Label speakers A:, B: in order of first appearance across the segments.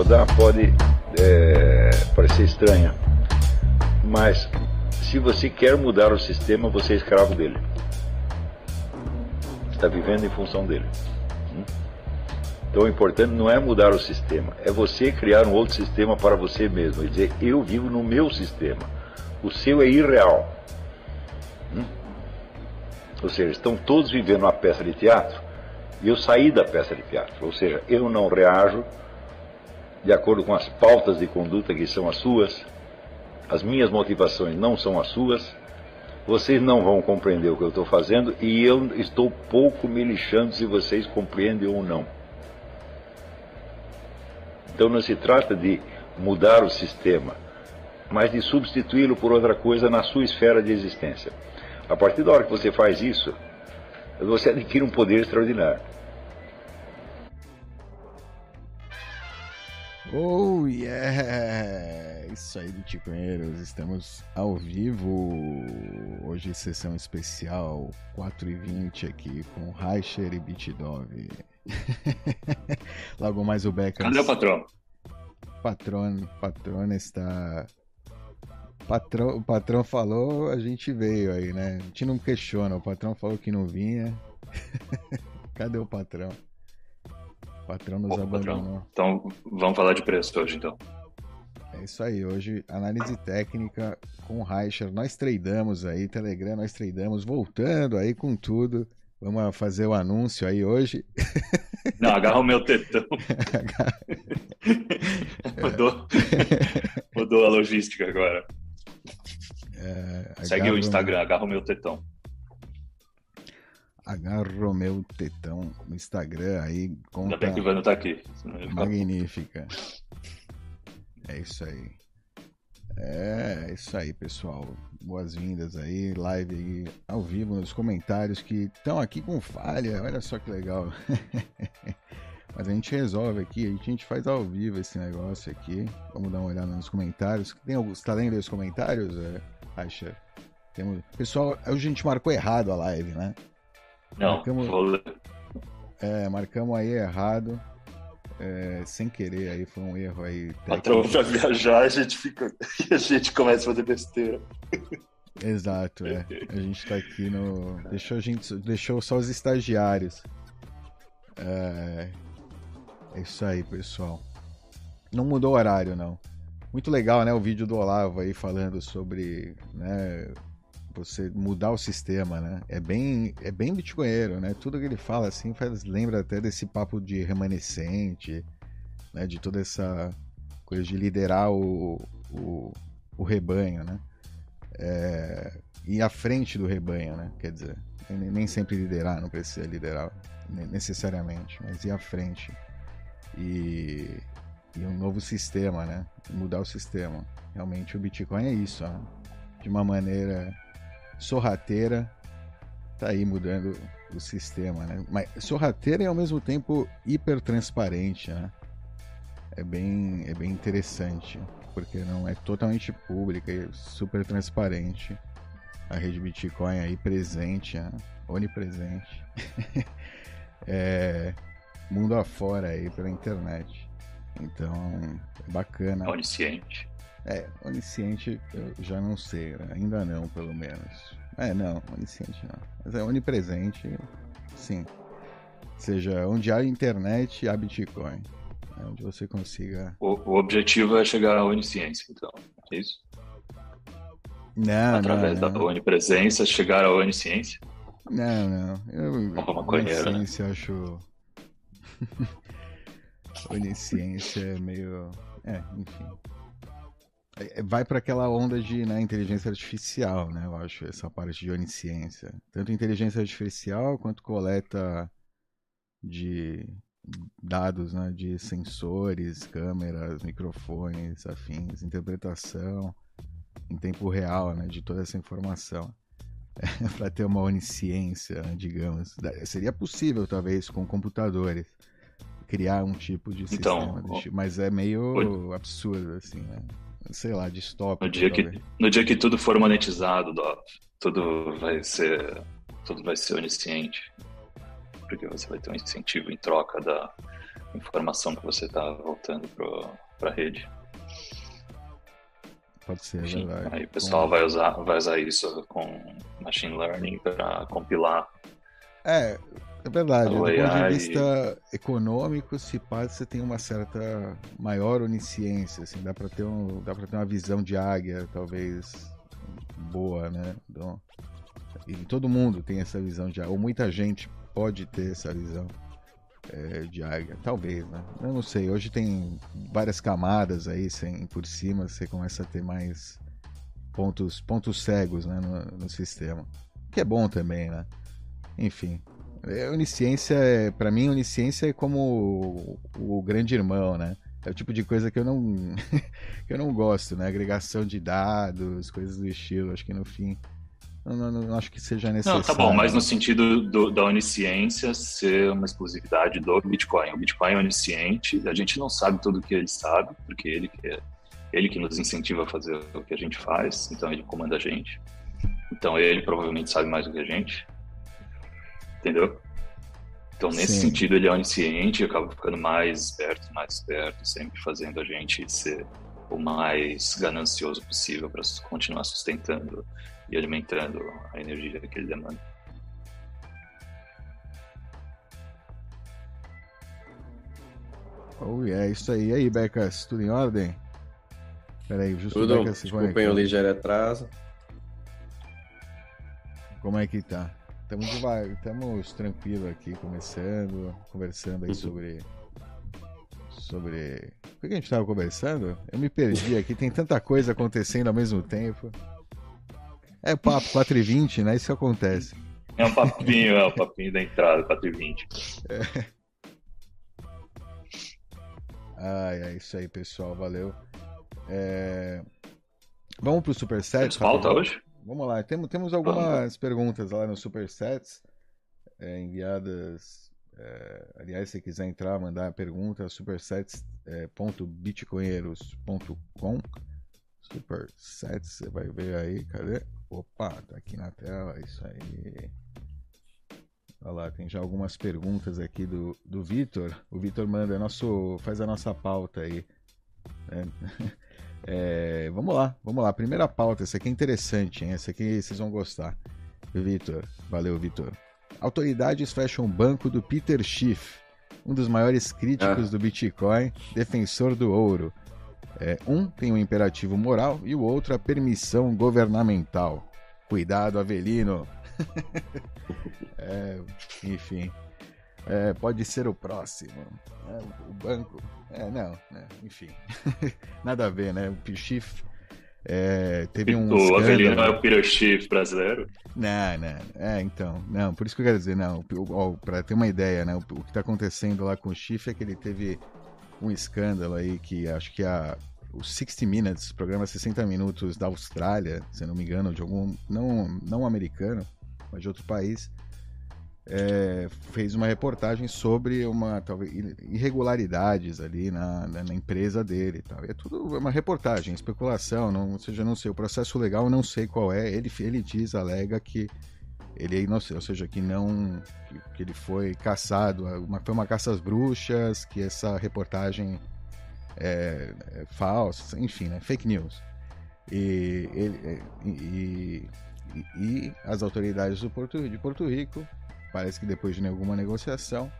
A: vou dar pode é, parecer estranha, mas se você quer mudar o sistema, você é escravo dele. Está vivendo em função dele. Hum? Então o importante não é mudar o sistema, é você criar um outro sistema para você mesmo. E dizer, eu vivo no meu sistema. O seu é irreal. Hum? Ou seja, estão todos vivendo uma peça de teatro e eu saí da peça de teatro. Ou seja, eu não reajo de acordo com as pautas de conduta que são as suas, as minhas motivações não são as suas, vocês não vão compreender o que eu estou fazendo e eu estou pouco me lixando se vocês compreendem ou não. Então não se trata de mudar o sistema, mas de substituí-lo por outra coisa na sua esfera de existência. A partir da hora que você faz isso, você adquire um poder extraordinário.
B: Oh yeah! Isso aí, Bitcoinheiros, estamos ao vivo. Hoje, sessão especial 4 e 20 aqui com Reicher e Bitdove. Logo mais o Becker.
C: Cadê o patrão?
B: Patrão, patrão está. Patrão, o patrão falou, a gente veio aí, né? A gente não questiona, o patrão falou que não vinha. Cadê o patrão? Patrão nos Pô, abandonou.
C: Patrão. Então, vamos falar de preço hoje, então.
B: É isso aí, hoje análise técnica com o Reicher. Nós tradamos aí, Telegram, nós tradamos, voltando aí com tudo. Vamos fazer o anúncio aí hoje.
C: Não, agarra o meu tetão. mudou, mudou a logística agora. É, Segue o Instagram, agarra o meu tetão.
B: Agarra o meu tetão no Instagram aí. Conta...
C: Ainda bem que o Vano tá aqui.
B: Magnífica. É isso aí. É, é isso aí, pessoal. Boas-vindas aí, live aí ao vivo nos comentários que estão aqui com falha. Olha só que legal. Mas a gente resolve aqui, a gente faz ao vivo esse negócio aqui. Vamos dar uma olhada nos comentários. Tem alguns, tá lendo os comentários, é, Acha? Temos... Pessoal, a gente marcou errado a live, né?
C: Não, marcamos... Vou...
B: É, marcamos aí errado é, sem querer, aí foi um erro aí.
C: Patrão pra viajar, a gente fica. a gente começa a fazer besteira.
B: Exato, é. A gente tá aqui no. Deixou a gente. Deixou só os estagiários. É, é isso aí, pessoal. Não mudou o horário, não. Muito legal, né? O vídeo do Olavo aí falando sobre né, você mudar o sistema, né? É bem, é bem bitcoinheiro, né? Tudo que ele fala assim faz, lembra até desse papo de remanescente, né? De toda essa coisa de liderar o, o, o rebanho, né? É, e à frente do rebanho, né? Quer dizer, nem sempre liderar, não precisa liderar necessariamente, mas ir à frente. E, e um novo sistema, né? Mudar o sistema. Realmente o Bitcoin é isso, né? de uma maneira sorrateira, tá aí mudando o sistema, né? Mas sorrateira e ao mesmo tempo hiper transparente, né? É bem, é bem interessante, porque não é totalmente pública e super transparente. A rede Bitcoin aí presente, né? onipresente. é, mundo afora aí pela internet. Então, é bacana.
C: Onisciente.
B: É, onisciente eu já não sei, né? ainda não, pelo menos. É, não, onisciente não. Mas é onipresente, sim. Ou seja, onde há internet, há Bitcoin. É onde você consiga.
C: O, o, objetivo é chegar à onisciência, então. É isso?
B: Não,
C: Através
B: não,
C: da não. onipresença, chegar à onisciência?
B: Não, não. Eu,
C: Uma né?
B: onisciência né? acho. onisciência é meio. É, enfim. É, vai para aquela onda de né, inteligência artificial, né? Eu acho, essa parte de onisciência. Tanto inteligência artificial quanto coleta de dados né, de sensores, câmeras, microfones, afins, interpretação em tempo real né, de toda essa informação. É, para ter uma onisciência, digamos. Seria possível, talvez, com computadores, criar um tipo de
C: então,
B: sistema. Então, mas é meio absurdo, assim, né? Sei lá, distópico.
C: No dia, que, no dia que tudo for monetizado, tudo vai ser tudo vai ser onisciente. Porque você vai ter um incentivo em troca da, informação que você está voltando para a rede.
B: Pode ser, Enfim, verdade.
C: Aí o pessoal vai, usar, vai usar isso com machine learning para compilar.
B: É, é verdade. Do ponto de vista econômico, se pode, você tem uma certa maior onisciência, assim, dá para ter um, dá para ter uma visão de águia, talvez boa, né? Então, e todo mundo tem essa visão de águia, ou muita gente pode ter essa visão é, de águia, talvez, né? Eu não sei. Hoje tem várias camadas aí, sem por cima, você começa a ter mais pontos, pontos cegos, né, no, no sistema, que é bom também, né? Enfim, é, onisciência, é, para mim, onisciência é como o, o, grande irmão, né? É o tipo de coisa que eu não que eu não gosto, né? Agregação de dados, coisas do estilo. Acho que no fim não, não, não acho que seja necessário.
C: Não, tá bom, mas no sentido do, da onisciência ser uma exclusividade do Bitcoin. O Bitcoin é onisciente, a gente não sabe tudo o que ele sabe, porque ele que é, ele que nos incentiva a fazer o que a gente faz, então ele comanda a gente. Então ele provavelmente sabe mais do que a gente. Entendeu? Então, nesse Sim. sentido, ele é onisciente e acaba ficando mais esperto, mais esperto, sempre fazendo a gente ser o mais ganancioso possível para continuar sustentando e alimentando a energia que ele demanda.
B: Oh, é isso aí. E aí, Becas, tudo em ordem? Peraí,
D: justo tudo, Becas se Desculpem o ligeiro atraso.
B: Como é que tá? Estamos devagar, estamos tranquilos aqui, começando, conversando aí sobre. Sobre. O que a gente estava conversando? Eu me perdi aqui, tem tanta coisa acontecendo ao mesmo tempo. É papo 4h20, né? Isso que acontece.
C: É um papinho, é o um papinho da entrada, 4h20. É.
B: Ai, é isso aí, pessoal. Valeu. É... Vamos pro Super Set. Temos
C: pauta hoje?
B: Vamos lá, temos, temos algumas perguntas lá no Supersets é, enviadas. É, aliás, se quiser entrar, mandar pergunta, supersets.bitcoinheiros.com. É, Supersets, você vai ver aí, cadê? Opa, tá aqui na tela, isso aí. Olha lá, tem já algumas perguntas aqui do, do Vitor. O Vitor manda nosso, faz a nossa pauta aí. Né? É, vamos lá, vamos lá. Primeira pauta, essa aqui é interessante, hein? Essa aqui vocês vão gostar. Vitor, valeu, Vitor. Autoridades fecham o banco do Peter Schiff, um dos maiores críticos ah. do Bitcoin, defensor do ouro. É, um tem um imperativo moral e o outro a permissão governamental. Cuidado, Avelino. é, enfim. É, pode ser o próximo. É, o banco. É, não, né? enfim. Nada a ver, né? O Pichif é, teve um.
C: O Avelino é o Pirochif brasileiro?
B: Não, não. É, então. Não, por isso que eu quero dizer, não. Para ter uma ideia, né? O, o que está acontecendo lá com o Chif é que ele teve um escândalo aí que acho que a, o 60 Minutes, programa 60 Minutos da Austrália, se não me engano, de algum. Não, não americano, mas de outro país é, fez uma reportagem sobre uma talvez irregularidades ali na, na, na empresa dele tal. E é tudo uma reportagem, especulação, não, ou seja, não sei, o processo legal eu não sei qual é. Ele, ele diz, alega que ele não sei, ou seja, que não que, que ele foi caçado, uma, foi uma caça às bruxas, que essa reportagem é, é falsa, enfim, né, fake news. E, ele, e, e, e, as autoridades do Porto, de Porto Rico parece que depois de alguma negociação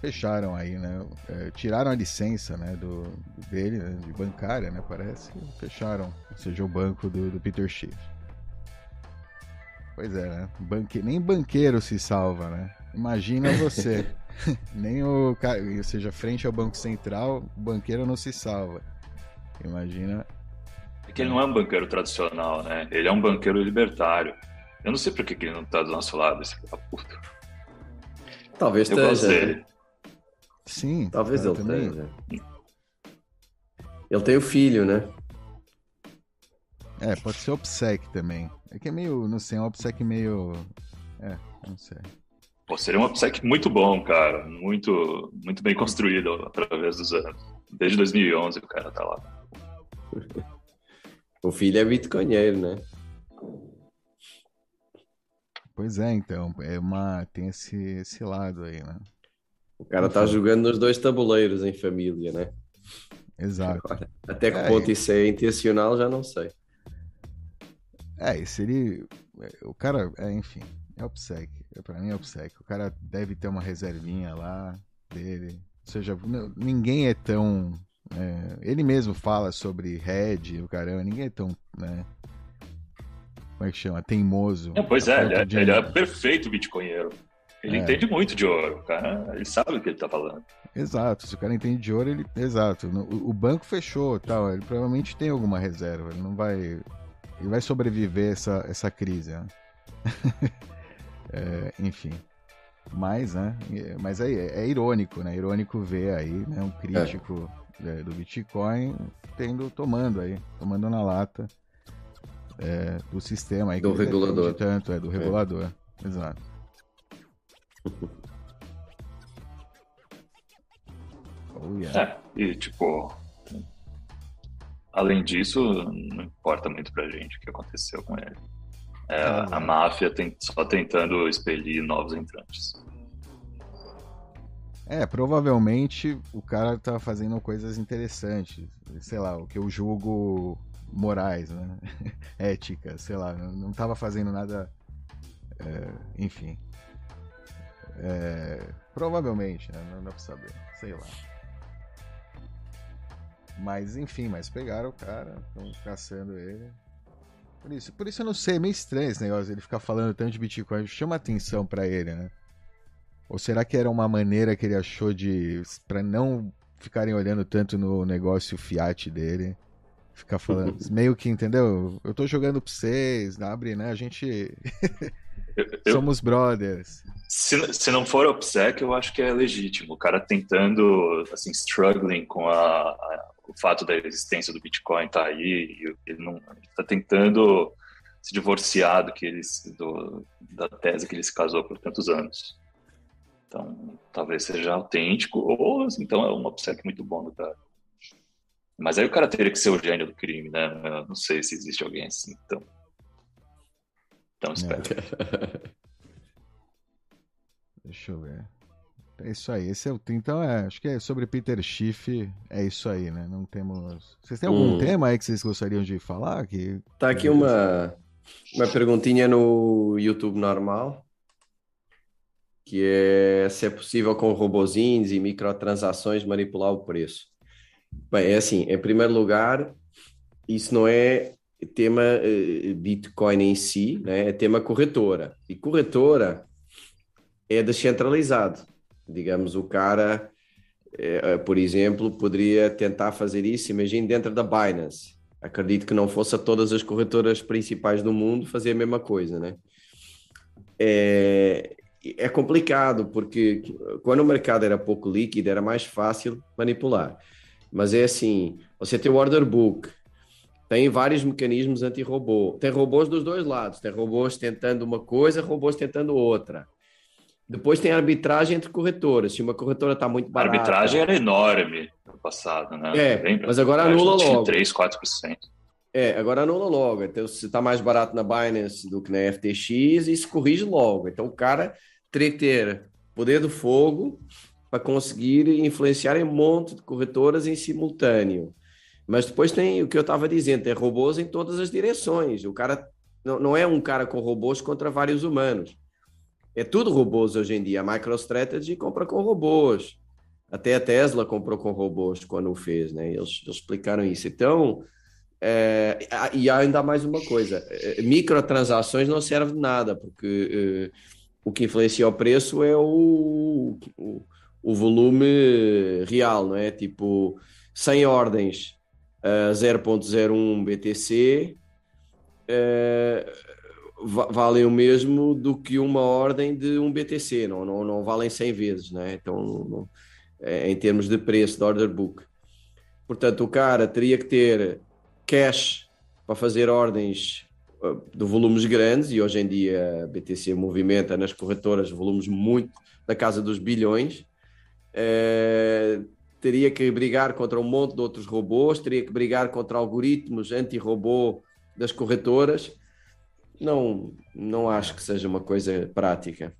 B: fecharam aí, né? É, tiraram a licença, né, do, dele, né, de bancária, né, parece, fecharam, ou seja, o banco do, do Peter Schiff. Pois é, né? Banque... Nem banqueiro se salva, né? Imagina você. Nem o cara, ou seja, frente ao Banco Central, o banqueiro não se salva. Imagina.
C: É que ele não é um banqueiro tradicional, né? Ele é um banqueiro libertário. Eu não sei por que, ele não tá do nosso lado, esse filho da puta.
D: Talvez eu esteja.
B: Sim.
D: Talvez ele também. tenha. Ele tem o filho, né?
B: É, pode ser OPSEC também. É que é meio, não sei, é um OPSEC meio. É, não sei.
C: Pô, seria um OPSEC muito bom, cara. Muito, muito bem construído através dos anos. Desde 2011 o cara tá lá.
D: o filho é bitcoinheiro, né?
B: Pois é, então, é uma tem esse esse lado aí, né?
D: O cara está jogando nos dois tabuleiros em família, né?
B: Exato.
D: Agora, até que é, ponto isso é intencional, já não sei.
B: É, se ele. O cara, é, enfim, é OPSEC. Pra mim é OPSEC. O cara deve ter uma reservinha lá dele. Ou seja, ninguém é tão. É, ele mesmo fala sobre Red, o caramba, ninguém é tão. Né, como é que chama? Teimoso.
C: É, pois é, ele é, de... ele é perfeito bitcoinheiro. Ele é. entende muito de ouro, cara. Ele sabe o que ele tá falando.
B: Exato, se o cara entende de ouro, ele. Exato. O, o banco fechou tal. Ele provavelmente tem alguma reserva. Ele não vai. Ele vai sobreviver essa, essa crise, né? é, enfim. Mas, né? Mas é, é, irônico, né? Irônico ver aí, né? Um crítico é. do Bitcoin tendo, tomando aí, tomando na lata é, do sistema aí.
D: Do regulador.
B: Tanto, é, do é. regulador. Exato.
C: Oh, yeah. É, e tipo, além disso, não importa muito pra gente o que aconteceu com ele. É, ah, a máfia tem, só tentando expelir novos entrantes.
B: É, provavelmente o cara tá fazendo coisas interessantes. Sei lá, o que eu julgo morais, né? Ética, sei lá. Não tava fazendo nada. É, enfim. É, provavelmente, né? Não dá pra saber. Sei lá. Mas enfim, mas pegaram o cara, estão caçando ele. Por isso, por isso eu não sei, é meio estranho esse negócio, ele ficar falando tanto de Bitcoin, chama atenção para ele, né? Ou será que era uma maneira que ele achou de para não ficarem olhando tanto no negócio fiat dele? Ficar falando, meio que, entendeu? Eu tô jogando pra vocês, abre, né? A gente eu, somos brothers.
C: Se, se não for OPSEC, eu acho que é legítimo. O cara tentando, assim, struggling com a, a o fato da existência do Bitcoin tá aí, ele não está tentando se divorciar do que eles, do, da tese que ele se casou por tantos anos. Então, talvez seja autêntico, ou então é um obsequio muito bom do cara. Mas aí o cara teria que ser o gênio do crime, né? Eu não sei se existe alguém assim, então. Então espera. É.
B: Deixa eu ver. É isso aí. Esse é o então é, acho que é sobre Peter Schiff, é isso aí, né? Não temos. Vocês têm algum hum. tema aí que vocês gostariam de falar? Que
D: tá aqui uma uma perguntinha no YouTube normal, que é se é possível com robozinhos e microtransações manipular o preço. Bem, é assim, em primeiro lugar, isso não é tema uh, Bitcoin em si, né? É tema corretora. E corretora é descentralizado. Digamos, o cara, é, por exemplo, poderia tentar fazer isso, imagine, dentro da Binance. Acredito que não fosse a todas as corretoras principais do mundo fazer a mesma coisa, né? É, é complicado, porque quando o mercado era pouco líquido, era mais fácil manipular. Mas é assim, você tem o order book, tem vários mecanismos anti-robô. Tem robôs dos dois lados. Tem robôs tentando uma coisa, robôs tentando outra. Depois tem arbitragem entre corretoras. Se uma corretora está muito barata.
C: A arbitragem era enorme no passado, né?
D: É, Lembra? mas agora anula logo.
C: 3, 4%.
D: É, agora anula logo. Então, se está mais barato na Binance do que na FTX, isso corrige logo. Então, o cara teria que ter poder do fogo para conseguir influenciar em um monte de corretoras em simultâneo. Mas depois tem o que eu estava dizendo, tem robôs em todas as direções. O cara não, não é um cara com robôs contra vários humanos é tudo robôs hoje em dia. A MicroStrategy compra com robôs. Até a Tesla comprou com robôs quando o fez, né? Eles, eles explicaram isso. Então, é, e ainda mais uma coisa: é, microtransações não servem de nada, porque é, o que influencia o preço é o, o, o, volume real, não é? Tipo, 100 ordens a 0.01 BTC. É, valem o mesmo do que uma ordem de um BTC, não, não, não valem 100 vezes, né? Então, não, é, em termos de preço de order book. Portanto, o cara teria que ter cash para fazer ordens uh, de volumes grandes, e hoje em dia a BTC movimenta nas corretoras volumes muito da casa dos bilhões. É, teria que brigar contra um monte de outros robôs, teria que brigar contra algoritmos anti-robô das corretoras não, não acho que seja uma coisa prática.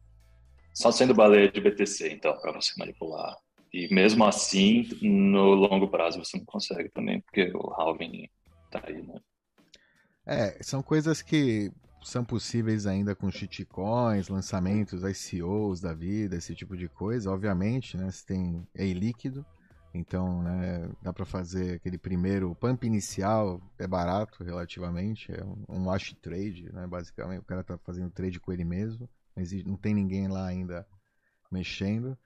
C: Só sendo baleia de BTC, então, para você manipular. E mesmo assim, no longo prazo você não consegue também, porque o halving tá aí, né?
B: É, são coisas que são possíveis ainda com shitcoins, lançamentos, ICOs da vida, esse tipo de coisa. Obviamente, né? Você tem é líquido, então né, dá para fazer aquele primeiro pump inicial, é barato relativamente, é um, um wash trade, né? Basicamente, o cara tá fazendo trade com ele mesmo, não, não tem ninguém lá ainda mexendo.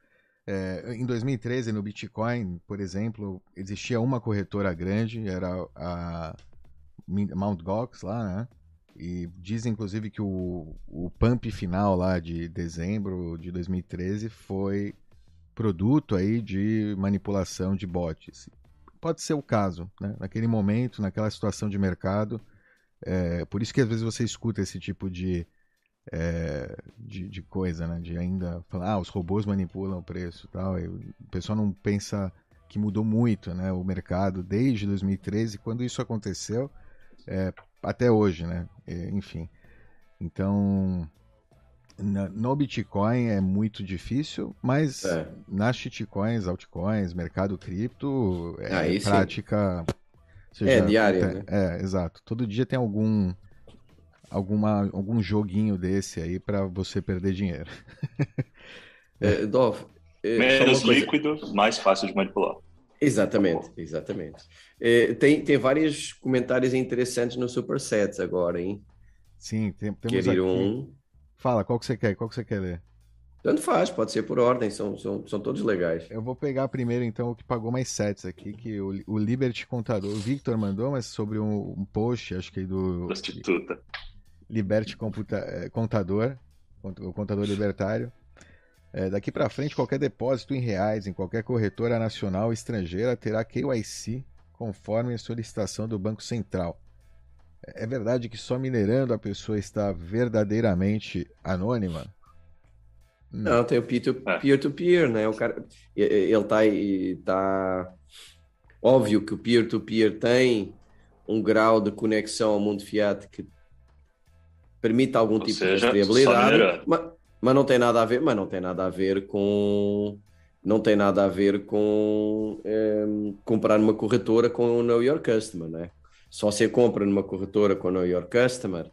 B: É, em 2013, no Bitcoin, por exemplo, existia uma corretora grande, era a Mt. Gox lá, né? E diz inclusive que o, o pump final lá de dezembro de 2013 foi produto aí de manipulação de bots. Pode ser o caso, né? Naquele momento, naquela situação de mercado. É, por isso que às vezes você escuta esse tipo de, é, de, de, coisa, né? De ainda falar, ah, os robôs manipulam o preço tal. E o pessoal não pensa que mudou muito né, o mercado desde 2013, quando isso aconteceu é, até hoje, né? É, enfim. Então, na, no Bitcoin é muito difícil, mas é. nas shitcoins, altcoins, mercado cripto, é Aí prática.
D: Seja, é diária, né?
B: É, exato. Todo dia tem algum alguma, algum joguinho desse aí para você perder dinheiro.
D: é, Dov,
C: é, Menos líquido, mais fácil de manipular.
D: Exatamente, exatamente. É, tem, tem vários comentários interessantes no Supersets agora, hein?
B: Sim, tem, temos Quer aqui... um. Fala, qual que você quer? Qual que você quer ler?
D: Tanto faz, pode ser por ordem, são, são, são todos legais.
B: Eu vou pegar primeiro, então, o que pagou mais sets aqui, que o, o Liberty Contador, o Victor mandou, mas sobre um, um post, acho que do...
C: Prostituta.
B: Liberty Computa, é, Contador, o contador libertário. É, daqui para frente, qualquer depósito em reais em qualquer corretora nacional ou estrangeira terá KYC conforme a solicitação do Banco Central. É verdade que só minerando a pessoa está verdadeiramente anônima?
D: Não, tem o peer-to-peer, né? O cara, ele está tá óbvio que o peer-to-peer -peer tem um grau de conexão ao mundo fiat que permite algum Ou tipo seja, de rastreabilidade, mas, mas não tem nada a ver, mas não tem nada a ver com não tem nada a ver com é, comprar numa corretora com o Know Your Customer, né? Só você compra numa corretora com o Know Your Customer,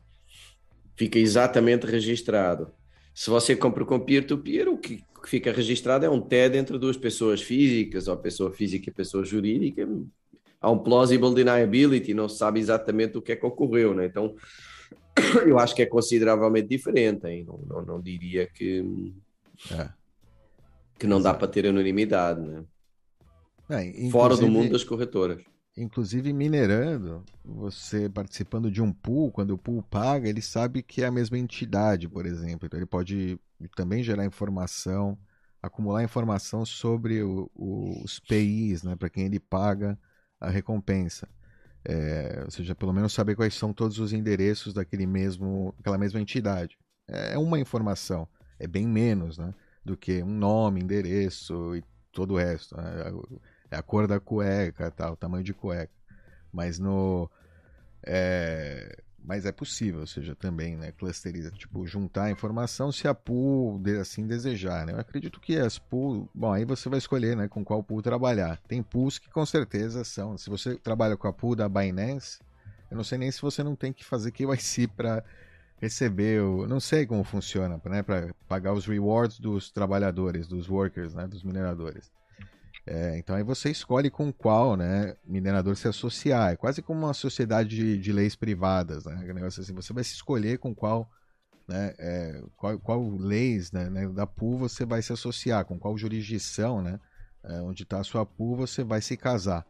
D: fica exatamente registrado. Se você compra com peer-to-peer, -peer, o que fica registrado é um TED entre duas pessoas físicas, ou pessoa física e pessoa jurídica. Há um plausible deniability, não se sabe exatamente o que é que ocorreu, né? Então, eu acho que é consideravelmente diferente, hein? Não, não, não diria que, é. que não dá para ter anonimidade, né? É, Fora do mundo das corretoras.
B: Inclusive minerando, você participando de um pool, quando o pool paga, ele sabe que é a mesma entidade, por exemplo. Então ele pode também gerar informação, acumular informação sobre o, o, os PIs, né, para quem ele paga a recompensa. É, ou seja, pelo menos saber quais são todos os endereços daquele mesmo, daquela mesma entidade. É uma informação, é bem menos né, do que um nome, endereço e todo o resto. Né? É a cor da cueca, tal, o tamanho de cueca. Mas no. É, mas é possível, ou seja, também, né, clusteriza, tipo, juntar a informação se a pool assim desejar, né? Eu acredito que as pool, bom, aí você vai escolher, né, com qual pool trabalhar. Tem pools que com certeza são, se você trabalha com a pool da Binance, eu não sei nem se você não tem que fazer KYC para receber o, não sei como funciona, né, para pagar os rewards dos trabalhadores, dos workers, né, dos mineradores. É, então aí você escolhe com qual né, minerador se associar. É quase como uma sociedade de, de leis privadas. Né? negócio assim, você vai se escolher com qual, né, é, qual, qual leis né, né, da pool você vai se associar, com qual jurisdição, né, é, onde está a sua pool, você vai se casar.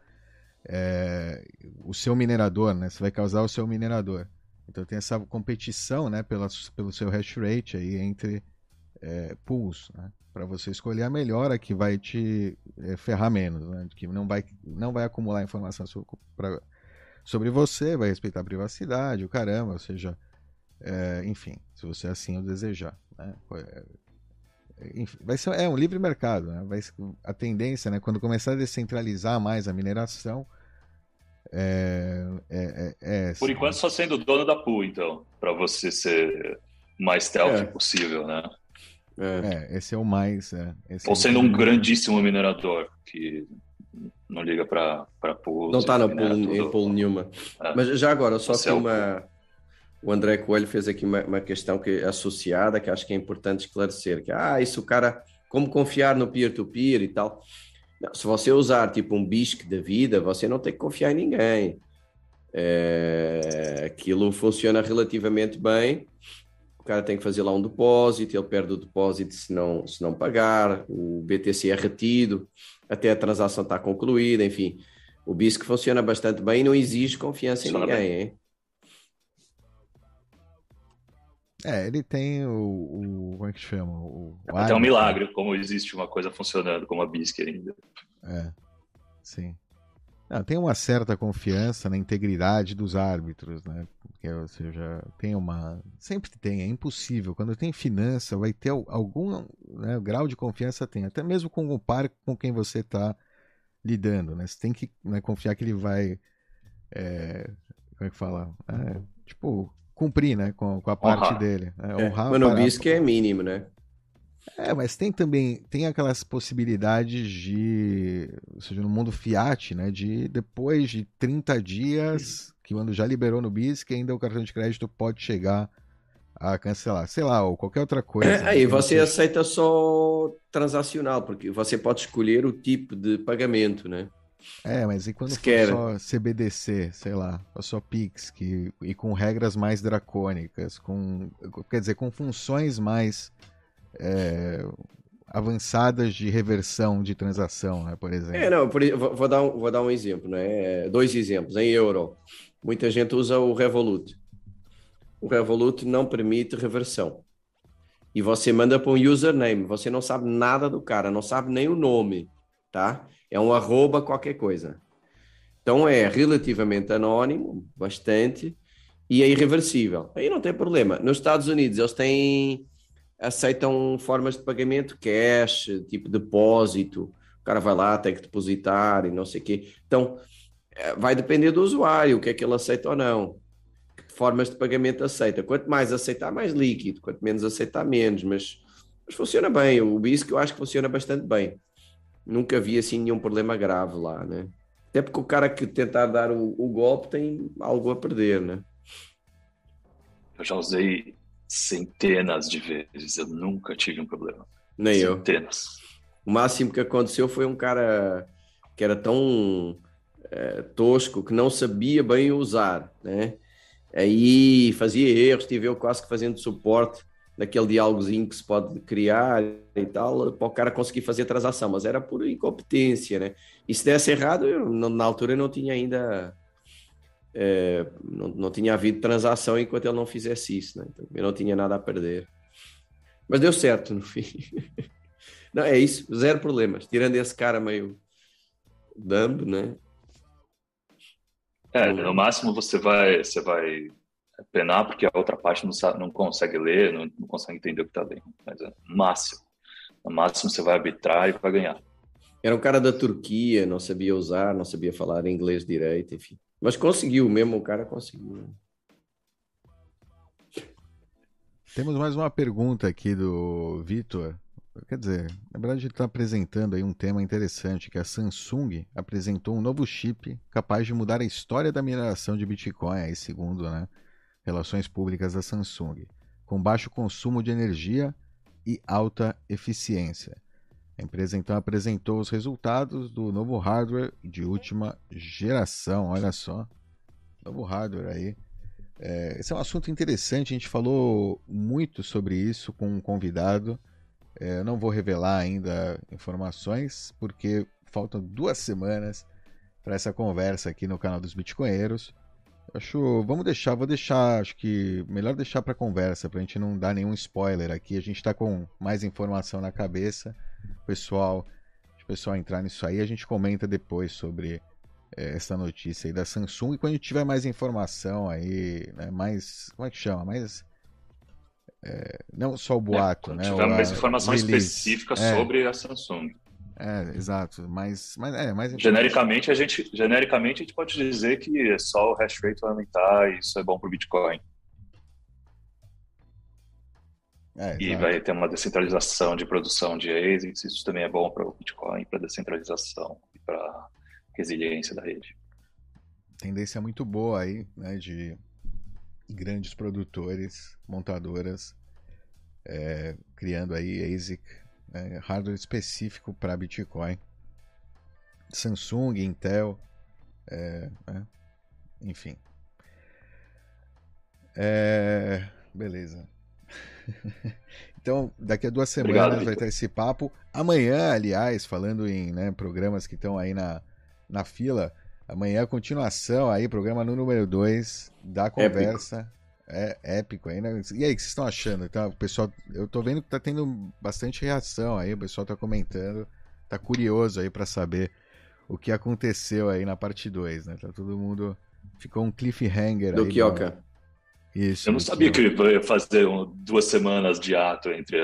B: É, o seu minerador, né, você vai casar o seu minerador. Então tem essa competição né, pela, pelo seu hash rate aí entre é, pools. Né? para você escolher a melhor a que vai te é, ferrar menos, né? que não vai, não vai acumular informação sobre, pra, sobre você, vai respeitar a privacidade, o caramba, ou seja, é, enfim, se você assim o desejar. Né? É, enfim, vai ser, é um livre mercado, né? vai, a tendência, né, quando começar a descentralizar mais a mineração, é, é, é,
C: é Por enquanto, só sendo dono da pool, então, para você ser mais stealth possível, né?
B: É. é, esse é o mais. É,
C: Ou é sendo um grandíssimo minerador que não liga para pool.
D: Não está na pool, pool nenhuma. É. Mas já agora, só que uma. O André Coelho fez aqui uma, uma, questão que é associada que acho que é importante esclarecer: que ah, isso o cara, como confiar no peer-to-peer -peer e tal. Não, se você usar tipo um BISC da vida, você não tem que confiar em ninguém. É, aquilo funciona relativamente bem. O cara tem que fazer lá um depósito, ele perde o depósito se não, se não pagar, o BTC é retido, até a transação está concluída, enfim. O BISC funciona bastante bem e não exige confiança funciona em ninguém, bem. hein?
B: É, ele tem o, o, Como é que chama? O,
C: o Até um milagre, como existe uma coisa funcionando como a BISC ainda.
B: É, sim. Não, tem uma certa confiança na integridade dos árbitros, né? Porque você já tem uma. Sempre tem, é impossível. Quando tem finança, vai ter algum né, grau de confiança, tem. Até mesmo com o par com quem você está lidando, né? Você tem que né, confiar que ele vai. É, como é que fala? É, tipo, cumprir, né, com, com a parte honrar. dele.
D: Né? É, honrar, Mano, o BISC é mínimo, né?
B: É, mas tem também, tem aquelas possibilidades de, ou seja, no mundo fiat, né, de depois de 30 dias, que quando já liberou no BISC, ainda o cartão de crédito pode chegar a cancelar, sei lá, ou qualquer outra coisa. É,
D: aí você aceita só transacional, porque você pode escolher o tipo de pagamento, né?
B: É, mas e quando Se for quer. só CBDC, sei lá, ou só Pix, que, e com regras mais dracônicas, com, quer dizer, com funções mais é, avançadas de reversão de transação, né, por exemplo.
D: É, não, por, vou, dar um, vou dar um exemplo, né? Dois exemplos. Em euro, muita gente usa o Revolut. O Revolut não permite reversão. E você manda para um username, você não sabe nada do cara, não sabe nem o nome, tá? É um arroba qualquer coisa. Então é relativamente anônimo, bastante, e é irreversível. Aí não tem problema. Nos Estados Unidos eles têm aceitam formas de pagamento cash, tipo depósito. O cara vai lá, tem que depositar e não sei o quê. Então é, vai depender do usuário, o que é que ele aceita ou não. Que formas de pagamento aceita. Quanto mais aceitar, mais líquido. Quanto menos aceitar, menos. Mas, mas funciona bem. O BISC eu acho que funciona bastante bem nunca vi assim nenhum problema grave lá, né? Até porque o cara que tentar dar o, o golpe tem algo a perder, né?
C: Eu já usei centenas de vezes, eu nunca tive um problema.
D: Nem
C: centenas. eu. Centenas.
D: O máximo que aconteceu foi um cara que era tão é, tosco que não sabia bem usar, né? Aí fazia erros, estive eu quase que fazendo suporte daquele diálogozinho que se pode criar e tal, para o cara conseguir fazer a transação, mas era por incompetência, né? E se desse errado, eu, na altura não tinha ainda. É, não, não tinha havido transação enquanto ele não fizesse isso, né? Então, eu não tinha nada a perder. Mas deu certo no fim. não, é isso, zero problemas. Tirando esse cara meio dumb, né?
C: É, no máximo você vai, você vai penar porque a outra parte não, sabe, não consegue ler, não, não consegue entender o que está dentro. Mas é no máximo. No máximo você vai arbitrar e vai ganhar.
D: Era um cara da Turquia, não sabia usar, não sabia falar inglês direito, enfim. Mas conseguiu mesmo, o cara conseguiu.
B: Temos mais uma pergunta aqui do Vitor. Quer dizer, na verdade ele está apresentando aí um tema interessante, que a Samsung apresentou um novo chip capaz de mudar a história da mineração de Bitcoin, aí segundo né, Relações Públicas da Samsung, com baixo consumo de energia e alta eficiência. A empresa então apresentou os resultados do novo hardware de última geração. Olha só, novo hardware aí. É, esse é um assunto interessante. A gente falou muito sobre isso com um convidado. É, não vou revelar ainda informações porque faltam duas semanas para essa conversa aqui no canal dos Bitcoinheiros. Acho, vamos deixar, vou deixar, acho que melhor deixar para conversa, para a gente não dar nenhum spoiler aqui. A gente está com mais informação na cabeça, pessoal, o pessoal entrar nisso aí, a gente comenta depois sobre é, essa notícia aí da Samsung e quando a gente tiver mais informação aí, né, mais, como é que chama, mais é, não só o boato, é, né?
C: Tiver mais informação específica é. sobre a Samsung.
B: É, exato. Mas, mas é, mais
C: genericamente a gente, genericamente a gente pode dizer que é só o hash rate aumentar e isso é bom para o Bitcoin. É, e vai ter uma descentralização de produção de ASICs, isso também é bom para o Bitcoin, para descentralização e para resiliência da rede.
B: Tendência muito boa aí, né, de grandes produtores, montadoras, é, criando aí ASIC, né, hardware específico para Bitcoin. Samsung, Intel, é, né, enfim. É, beleza. então, daqui a duas semanas Obrigado, vai ter esse papo. Amanhã, aliás, falando em né, programas que estão aí na, na fila, amanhã a continuação aí, programa no número 2 da conversa. Épico. É épico aí, né? E aí, o que vocês estão achando? Então, o pessoal, eu tô vendo que tá tendo bastante reação aí, o pessoal tá comentando, tá curioso aí para saber o que aconteceu aí na parte 2, né? Tá todo mundo ficou um cliffhanger
D: do
B: aí.
D: Kioka.
C: Isso. Eu não sabia que ele ia fazer um, duas semanas de ato entre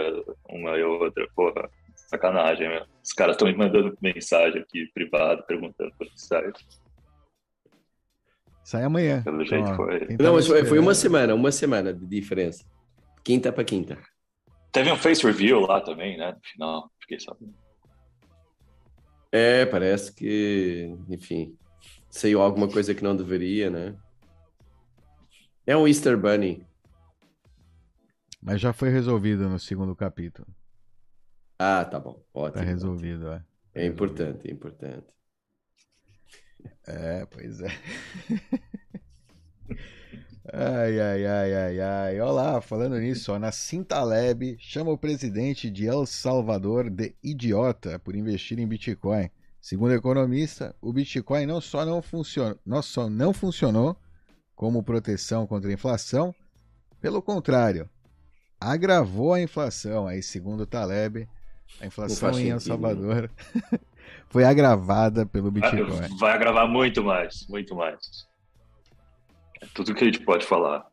C: uma e outra. Porra, sacanagem, meu. Os caras estão me mandando mensagem aqui privado perguntando quando sai.
B: Sai amanhã.
C: Pelo jeito então, foi.
D: Não, mas foi, foi, uma semana, uma semana de diferença. Quinta para quinta.
C: Teve um face review lá também, né? No final, fiquei sabendo.
D: É, parece que, enfim, saiu alguma coisa que não deveria, né? É um Easter Bunny.
B: Mas já foi resolvido no segundo capítulo.
D: Ah, tá bom. Ótimo.
B: Tá resolvido, é.
D: É importante, é importante.
B: É, pois é. ai, ai, ai, ai, ai. Olá, falando nisso, ó, na Cintaleb chama o presidente de El Salvador de idiota por investir em Bitcoin. Segundo o economista, o Bitcoin não só não, funciona, não, só não funcionou, como proteção contra a inflação. Pelo contrário, agravou a inflação. Aí, segundo o Taleb, a inflação em El Salvador foi agravada pelo Bitcoin.
C: Vai, agravar muito mais, muito mais. É tudo que a gente pode falar.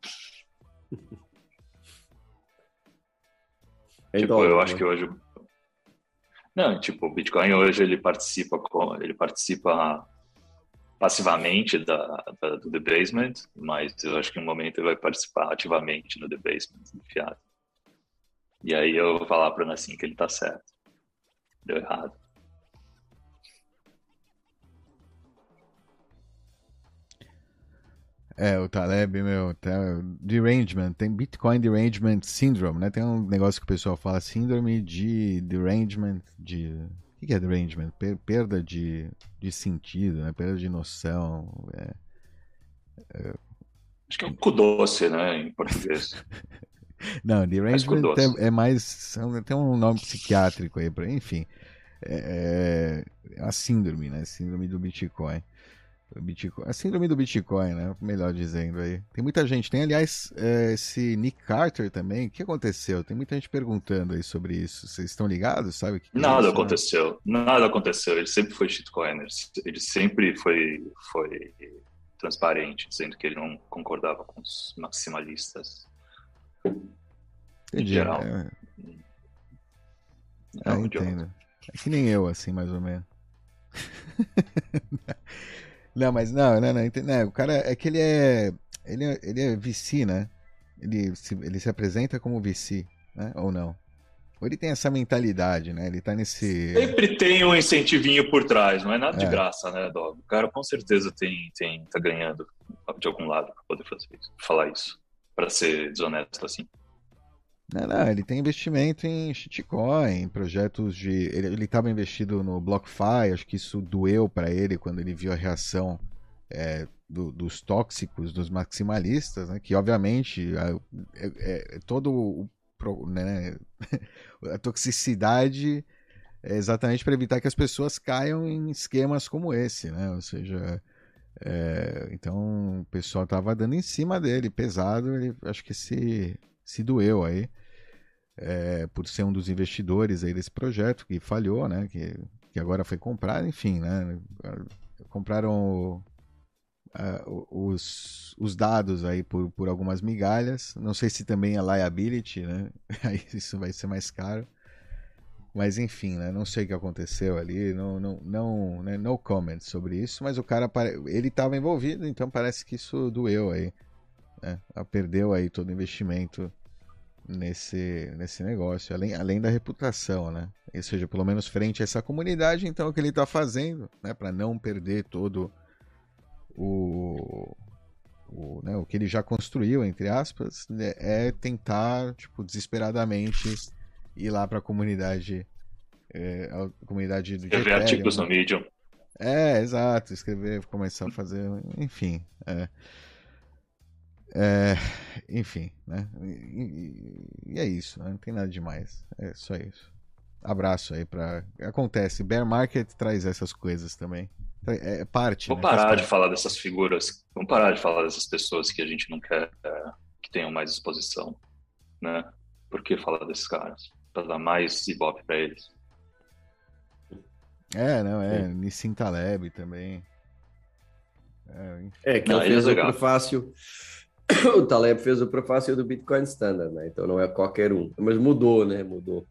C: É tipo, eu acho né? que hoje não, tipo, o Bitcoin hoje ele participa com, ele participa passivamente da, da, do debasement, mas eu acho que em um momento ele vai participar ativamente no debasement do fiado. E aí eu vou falar para o Nassim que ele está certo. Deu errado.
B: É, o Taleb, meu, tá, derangement, tem Bitcoin Derangement Syndrome, né? Tem um negócio que o pessoal fala, síndrome de derangement, de o que é derangement? Perda de, de sentido, né? Perda de noção. É,
C: é... Acho que é um cu doce, né? Em português.
B: Não, derangement é, é, mais. Tem um nome psiquiátrico aí, pra, enfim. É, é a síndrome, né? Síndrome do Bitcoin. Bitcoin, a síndrome do Bitcoin, né? Melhor dizendo aí. Tem muita gente. Tem, aliás, é, esse Nick Carter também. O que aconteceu? Tem muita gente perguntando aí sobre isso. Vocês estão ligados? Sabe que
C: que é Nada é isso, aconteceu. Né? Nada aconteceu. Ele sempre foi shitcoiner. Ele sempre foi, foi transparente, dizendo que ele não concordava com os maximalistas.
B: Entendi. Em geral. É... É, ah, entendo. É que nem eu, assim, mais ou menos. Não, mas não, não, não, não, O cara é que ele é. Ele é, ele é VC, né? Ele se, ele se apresenta como VC, né? Ou não? Ou ele tem essa mentalidade, né? Ele tá nesse.
C: Sempre tem um incentivinho por trás, não é nada é. de graça, né, Dog? O cara com certeza tem, tem, tá ganhando de algum lado pra poder fazer isso, falar isso. para ser desonesto assim.
B: Não, não, ele tem investimento em shitcoin, em projetos de. Ele estava investido no BlockFi, acho que isso doeu para ele quando ele viu a reação é, do, dos tóxicos, dos maximalistas, né? que obviamente é, é, é todo o. Né, a toxicidade é exatamente para evitar que as pessoas caiam em esquemas como esse, né? Ou seja. É, então o pessoal estava dando em cima dele, pesado, ele acho que se se doeu aí é, por ser um dos investidores aí desse projeto que falhou, né? Que, que agora foi comprado, enfim, né? Compraram os, os dados aí por, por algumas migalhas. Não sei se também é liability, né? Aí isso vai ser mais caro. Mas enfim, né? Não sei o que aconteceu ali, não, não, não, né? no comment sobre isso. Mas o cara, ele estava envolvido, então parece que isso doeu aí. Né? Perdeu aí todo o investimento nesse, nesse negócio, além, além da reputação, né? Ou seja, pelo menos frente a essa comunidade, então o que ele está fazendo, né, para não perder todo o, o, né, o que ele já construiu, entre aspas, né, é tentar, tipo, desesperadamente ir lá para a comunidade, é, a comunidade do
C: Escrever artigos no Medium.
B: É, exato, escrever, começar a fazer, enfim, é. É, enfim, né? E, e, é isso, né? não tem nada demais. É só isso. Abraço aí para Acontece, bear market traz essas coisas também. É, é parte.
C: Vamos
B: né?
C: parar de falar dessas figuras. Vamos parar de falar dessas pessoas que a gente não quer é, que tenham mais exposição, né? Por que falar desses caras? Para dar mais ibope para eles.
B: É, não, é. Nissim Taleb também.
D: É, é que não, ele fez é o prefácio o Taleb fez o prefácio do Bitcoin Standard, né? Então não é qualquer um. Mas mudou, né? Mudou.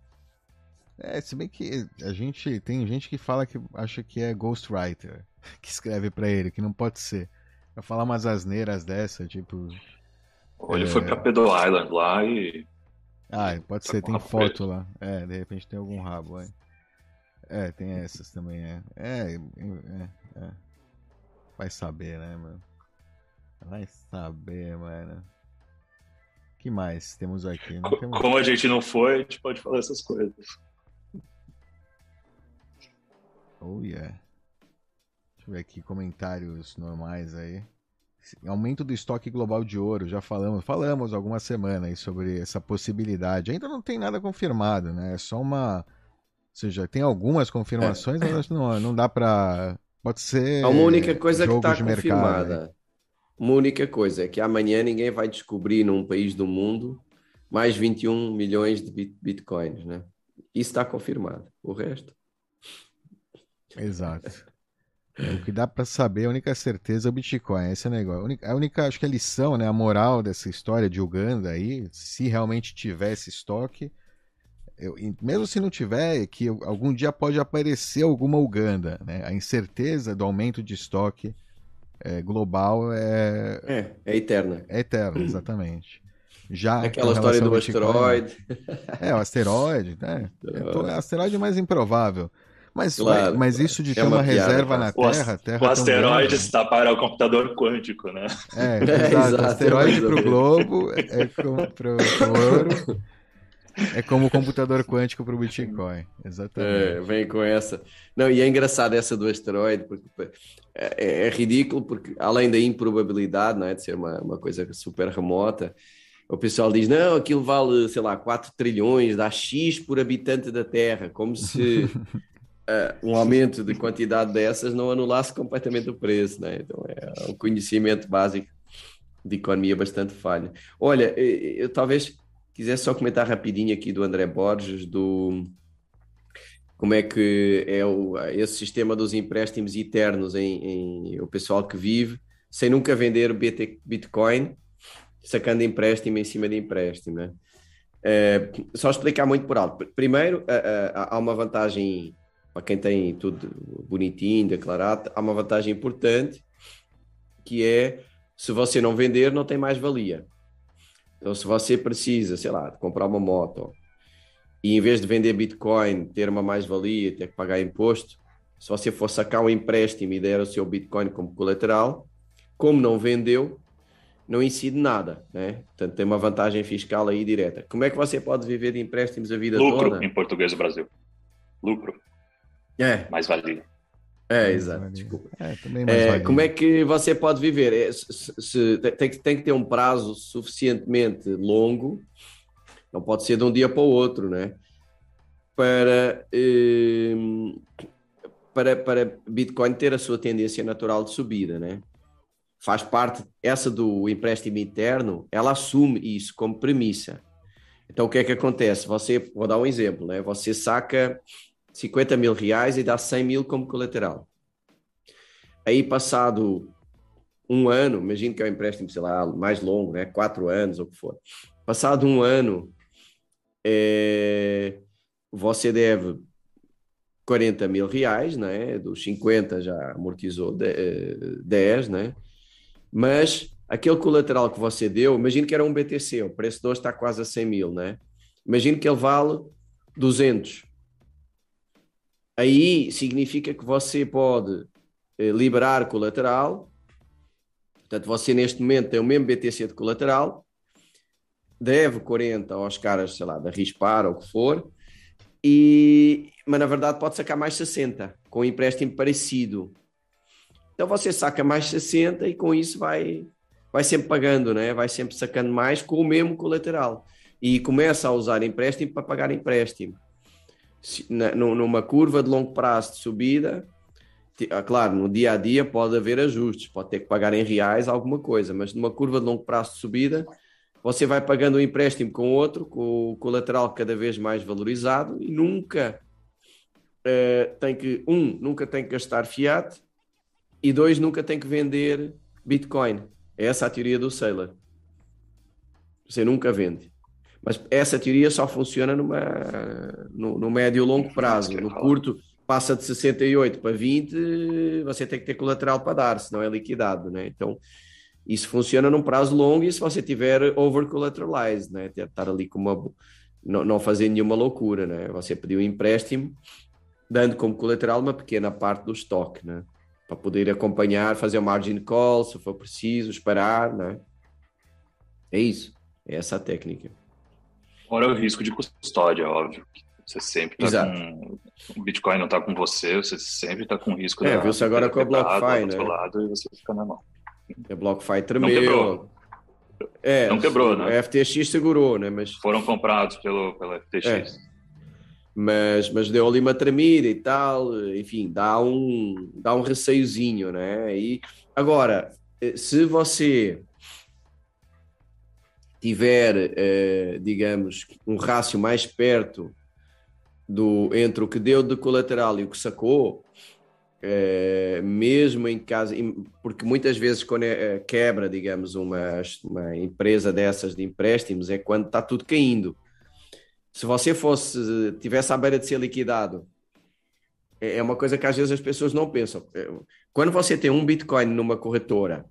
B: É, se bem que a gente tem gente que fala que acha que é ghostwriter que escreve para ele, que não pode ser. Vai falar umas asneiras dessa, tipo.
C: Ou ele é... foi pra Pedro Island lá e.
B: Ah, pode tá ser, tem foto lá. É, de repente tem algum rabo aí. É, tem essas também, é. É, é, é. Vai saber, né, mano? Vai saber, mano. O que mais temos aqui?
C: Temos... Como a gente não foi, a gente pode falar essas coisas.
B: Oh, yeah. Deixa eu ver aqui comentários normais aí. Aumento do estoque global de ouro, já falamos, falamos algumas semanas aí sobre essa possibilidade. Ainda não tem nada confirmado, né? É só uma. Ou seja, tem algumas confirmações, é. mas não, não dá pra. Pode ser.
D: É uma única coisa que está confirmada. Mercado, uma única coisa, é que amanhã ninguém vai descobrir num país do mundo mais 21 milhões de bitcoins, né? Isso está confirmado. O resto.
B: Exato. É, o que dá para saber, a única certeza é o Bitcoin, esse é o negócio. A única, a única, acho que a lição, né, a moral dessa história de Uganda aí, se realmente tivesse estoque, eu, mesmo se não tiver, é que algum dia pode aparecer alguma Uganda, né? A incerteza do aumento de estoque é, global é...
D: é. É eterna.
B: É eterna, exatamente. Já
D: Aquela história do asteroide.
B: É, o asteroide, né? É, o asteroide é mais improvável. Mas, claro, mas isso de é ter uma, uma reserva na Terra, o, Terra
C: o asteroide está para o computador quântico, né?
B: É, é exato. exato. Asteroide para o globo é para o ouro. É como o computador quântico para o Bitcoin, exatamente.
D: É, vem com essa. Não, e é engraçado essa do asteroide, porque é, é, é, ridículo, porque além da improbabilidade, não é, de ser uma, uma coisa super remota, o pessoal diz, não, aquilo vale, sei lá, 4 trilhões, dá X por habitante da Terra, como se uh, um aumento de quantidade dessas não anulasse completamente o preço, né? Então é um conhecimento básico de economia bastante falho. Olha, eu, eu talvez Quisesse só comentar rapidinho aqui do André Borges, do como é que é o, esse sistema dos empréstimos eternos em, em, o pessoal que vive sem nunca vender Bitcoin, sacando empréstimo em cima de empréstimo. Né? É, só explicar muito por alto. Primeiro, há uma vantagem para quem tem tudo bonitinho, declarado, há uma vantagem importante que é se você não vender, não tem mais valia. Então, se você precisa, sei lá, de comprar uma moto e em vez de vender Bitcoin, ter uma mais-valia, ter que pagar imposto, se você for sacar um empréstimo e der o seu Bitcoin como colateral, como não vendeu, não incide nada, né? Portanto, tem uma vantagem fiscal aí direta. Como é que você pode viver de empréstimos a vida
C: Lucro,
D: toda?
C: Lucro, em português do Brasil. Lucro.
D: É.
C: Mais valia.
D: É, exato, desculpa. É, é, como é que você pode viver? É, se, se, tem, tem, que ter um prazo suficientemente longo, não pode ser de um dia para o outro, né? Para, eh, para, para Bitcoin ter a sua tendência natural de subida, né? Faz parte, essa do empréstimo interno, ela assume isso como premissa. Então, o que é que acontece? Você, vou dar um exemplo, né? Você saca 50 mil reais e dá 100 mil como colateral. Aí, passado um ano, imagino que é um empréstimo, sei lá, mais longo, né? Quatro anos, ou o que for. Passado um ano, é, você deve 40 mil reais, né? Dos 50 já amortizou 10, né? Mas aquele colateral que você deu, imagine que era um BTC, o preço de hoje está quase a 100 mil, né? Imagine que ele vale 200. Aí significa que você pode eh, liberar colateral. Portanto, você neste momento tem o mesmo BTC de colateral, deve 40 aos caras, sei lá, da Rispar ou o que for, e, mas na verdade pode sacar mais 60 com um empréstimo parecido. Então você saca mais 60 e com isso vai, vai sempre pagando, né? vai sempre sacando mais com o mesmo colateral. E começa a usar empréstimo para pagar empréstimo. Na, numa curva de longo prazo de subida, ah, claro, no dia a dia pode haver ajustes, pode ter que pagar em reais alguma coisa, mas numa curva de longo prazo de subida, você vai pagando um empréstimo com outro, com o colateral cada vez mais valorizado e nunca uh, tem que, um, nunca tem que gastar fiat e dois, nunca tem que vender Bitcoin. É essa a teoria do Sailor. Você nunca vende. Mas essa teoria só funciona numa, no, no médio e longo prazo. No curto, passa de 68 para 20, você tem que ter colateral para dar, senão é liquidado. Né? Então, isso funciona num prazo longo e se você tiver over collateralized, né? estar ali com uma. Não, não fazer nenhuma loucura, né? Você pediu um empréstimo, dando como colateral uma pequena parte do estoque, né? Para poder acompanhar, fazer o margin call, se for preciso, esperar, né? É isso. É essa a técnica.
C: Fora o risco de custódia, óbvio. Você sempre está com. O Bitcoin não está com você, você sempre está com risco.
D: É, viu-se agora com a BlockFi, né?
C: Lado, e você fica na mão.
D: A BlockFi tremeu. Não quebrou.
C: É, não quebrou, né?
D: A FTX segurou, né? Mas...
C: Foram comprados pelo, pela FTX. É.
D: Mas, mas deu ali uma tremida e tal, enfim, dá um, dá um receiozinho, né? E agora, se você tiver, eh, digamos, um rácio mais perto do entre o que deu de colateral e o que sacou, é, mesmo em casa, porque muitas vezes quando é, é, quebra, digamos, uma, uma empresa dessas de empréstimos é quando está tudo caindo. Se você fosse, tivesse à beira de ser liquidado, é, é uma coisa que às vezes as pessoas não pensam. É, quando você tem um Bitcoin numa corretora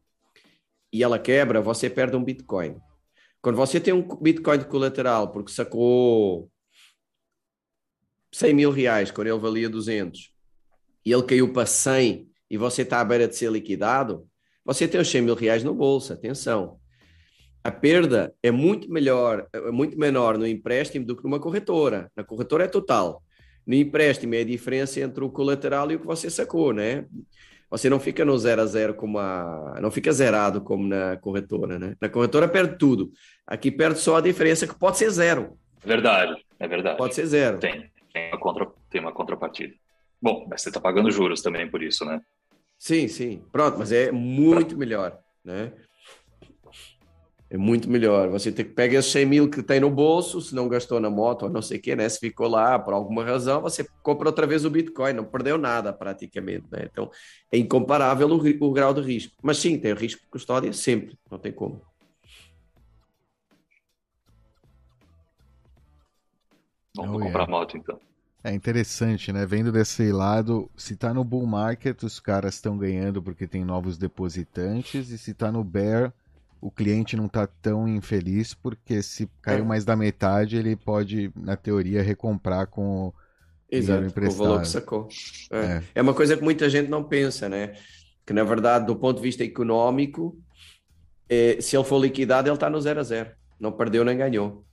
D: e ela quebra, você perde um Bitcoin. Quando você tem um Bitcoin de colateral porque sacou 100 mil reais quando ele valia 200 e ele caiu para 100 e você está à beira de ser liquidado, você tem os 100 mil reais no bolso, atenção. A perda é muito melhor, é muito menor no empréstimo do que numa corretora. Na corretora é total. No empréstimo é a diferença entre o colateral e o que você sacou, né? Você não fica no zero a zero como a, não fica zerado como na corretora, né? Na corretora perde tudo. Aqui perde só a diferença que pode ser zero.
C: Verdade, é verdade.
D: Pode ser zero.
C: Tem, tem uma, contra, tem uma contrapartida. Bom, mas você está pagando juros também por isso, né?
D: Sim, sim. Pronto, mas é muito melhor, né? É muito melhor. Você tem que pegar esses 100 mil que tem no bolso, se não gastou na moto ou não sei o quê, né? Se ficou lá por alguma razão, você compra outra vez o Bitcoin, não perdeu nada praticamente, né? Então é incomparável o, o grau de risco. Mas sim, tem o risco de custódia sempre, não tem como.
C: Vamos oh, comprar yeah. moto então.
B: É interessante, né? Vendo desse lado, se tá no bull market, os caras estão ganhando porque tem novos depositantes, e se tá no bear, o cliente não tá tão infeliz porque se caiu é. mais da metade, ele pode, na teoria, recomprar com o
D: Exato, emprestado. o valor que sacou. É. É. é uma coisa que muita gente não pensa, né? Que na verdade, do ponto de vista econômico, é, se ele for liquidado, ele está no zero a zero. Não perdeu nem ganhou.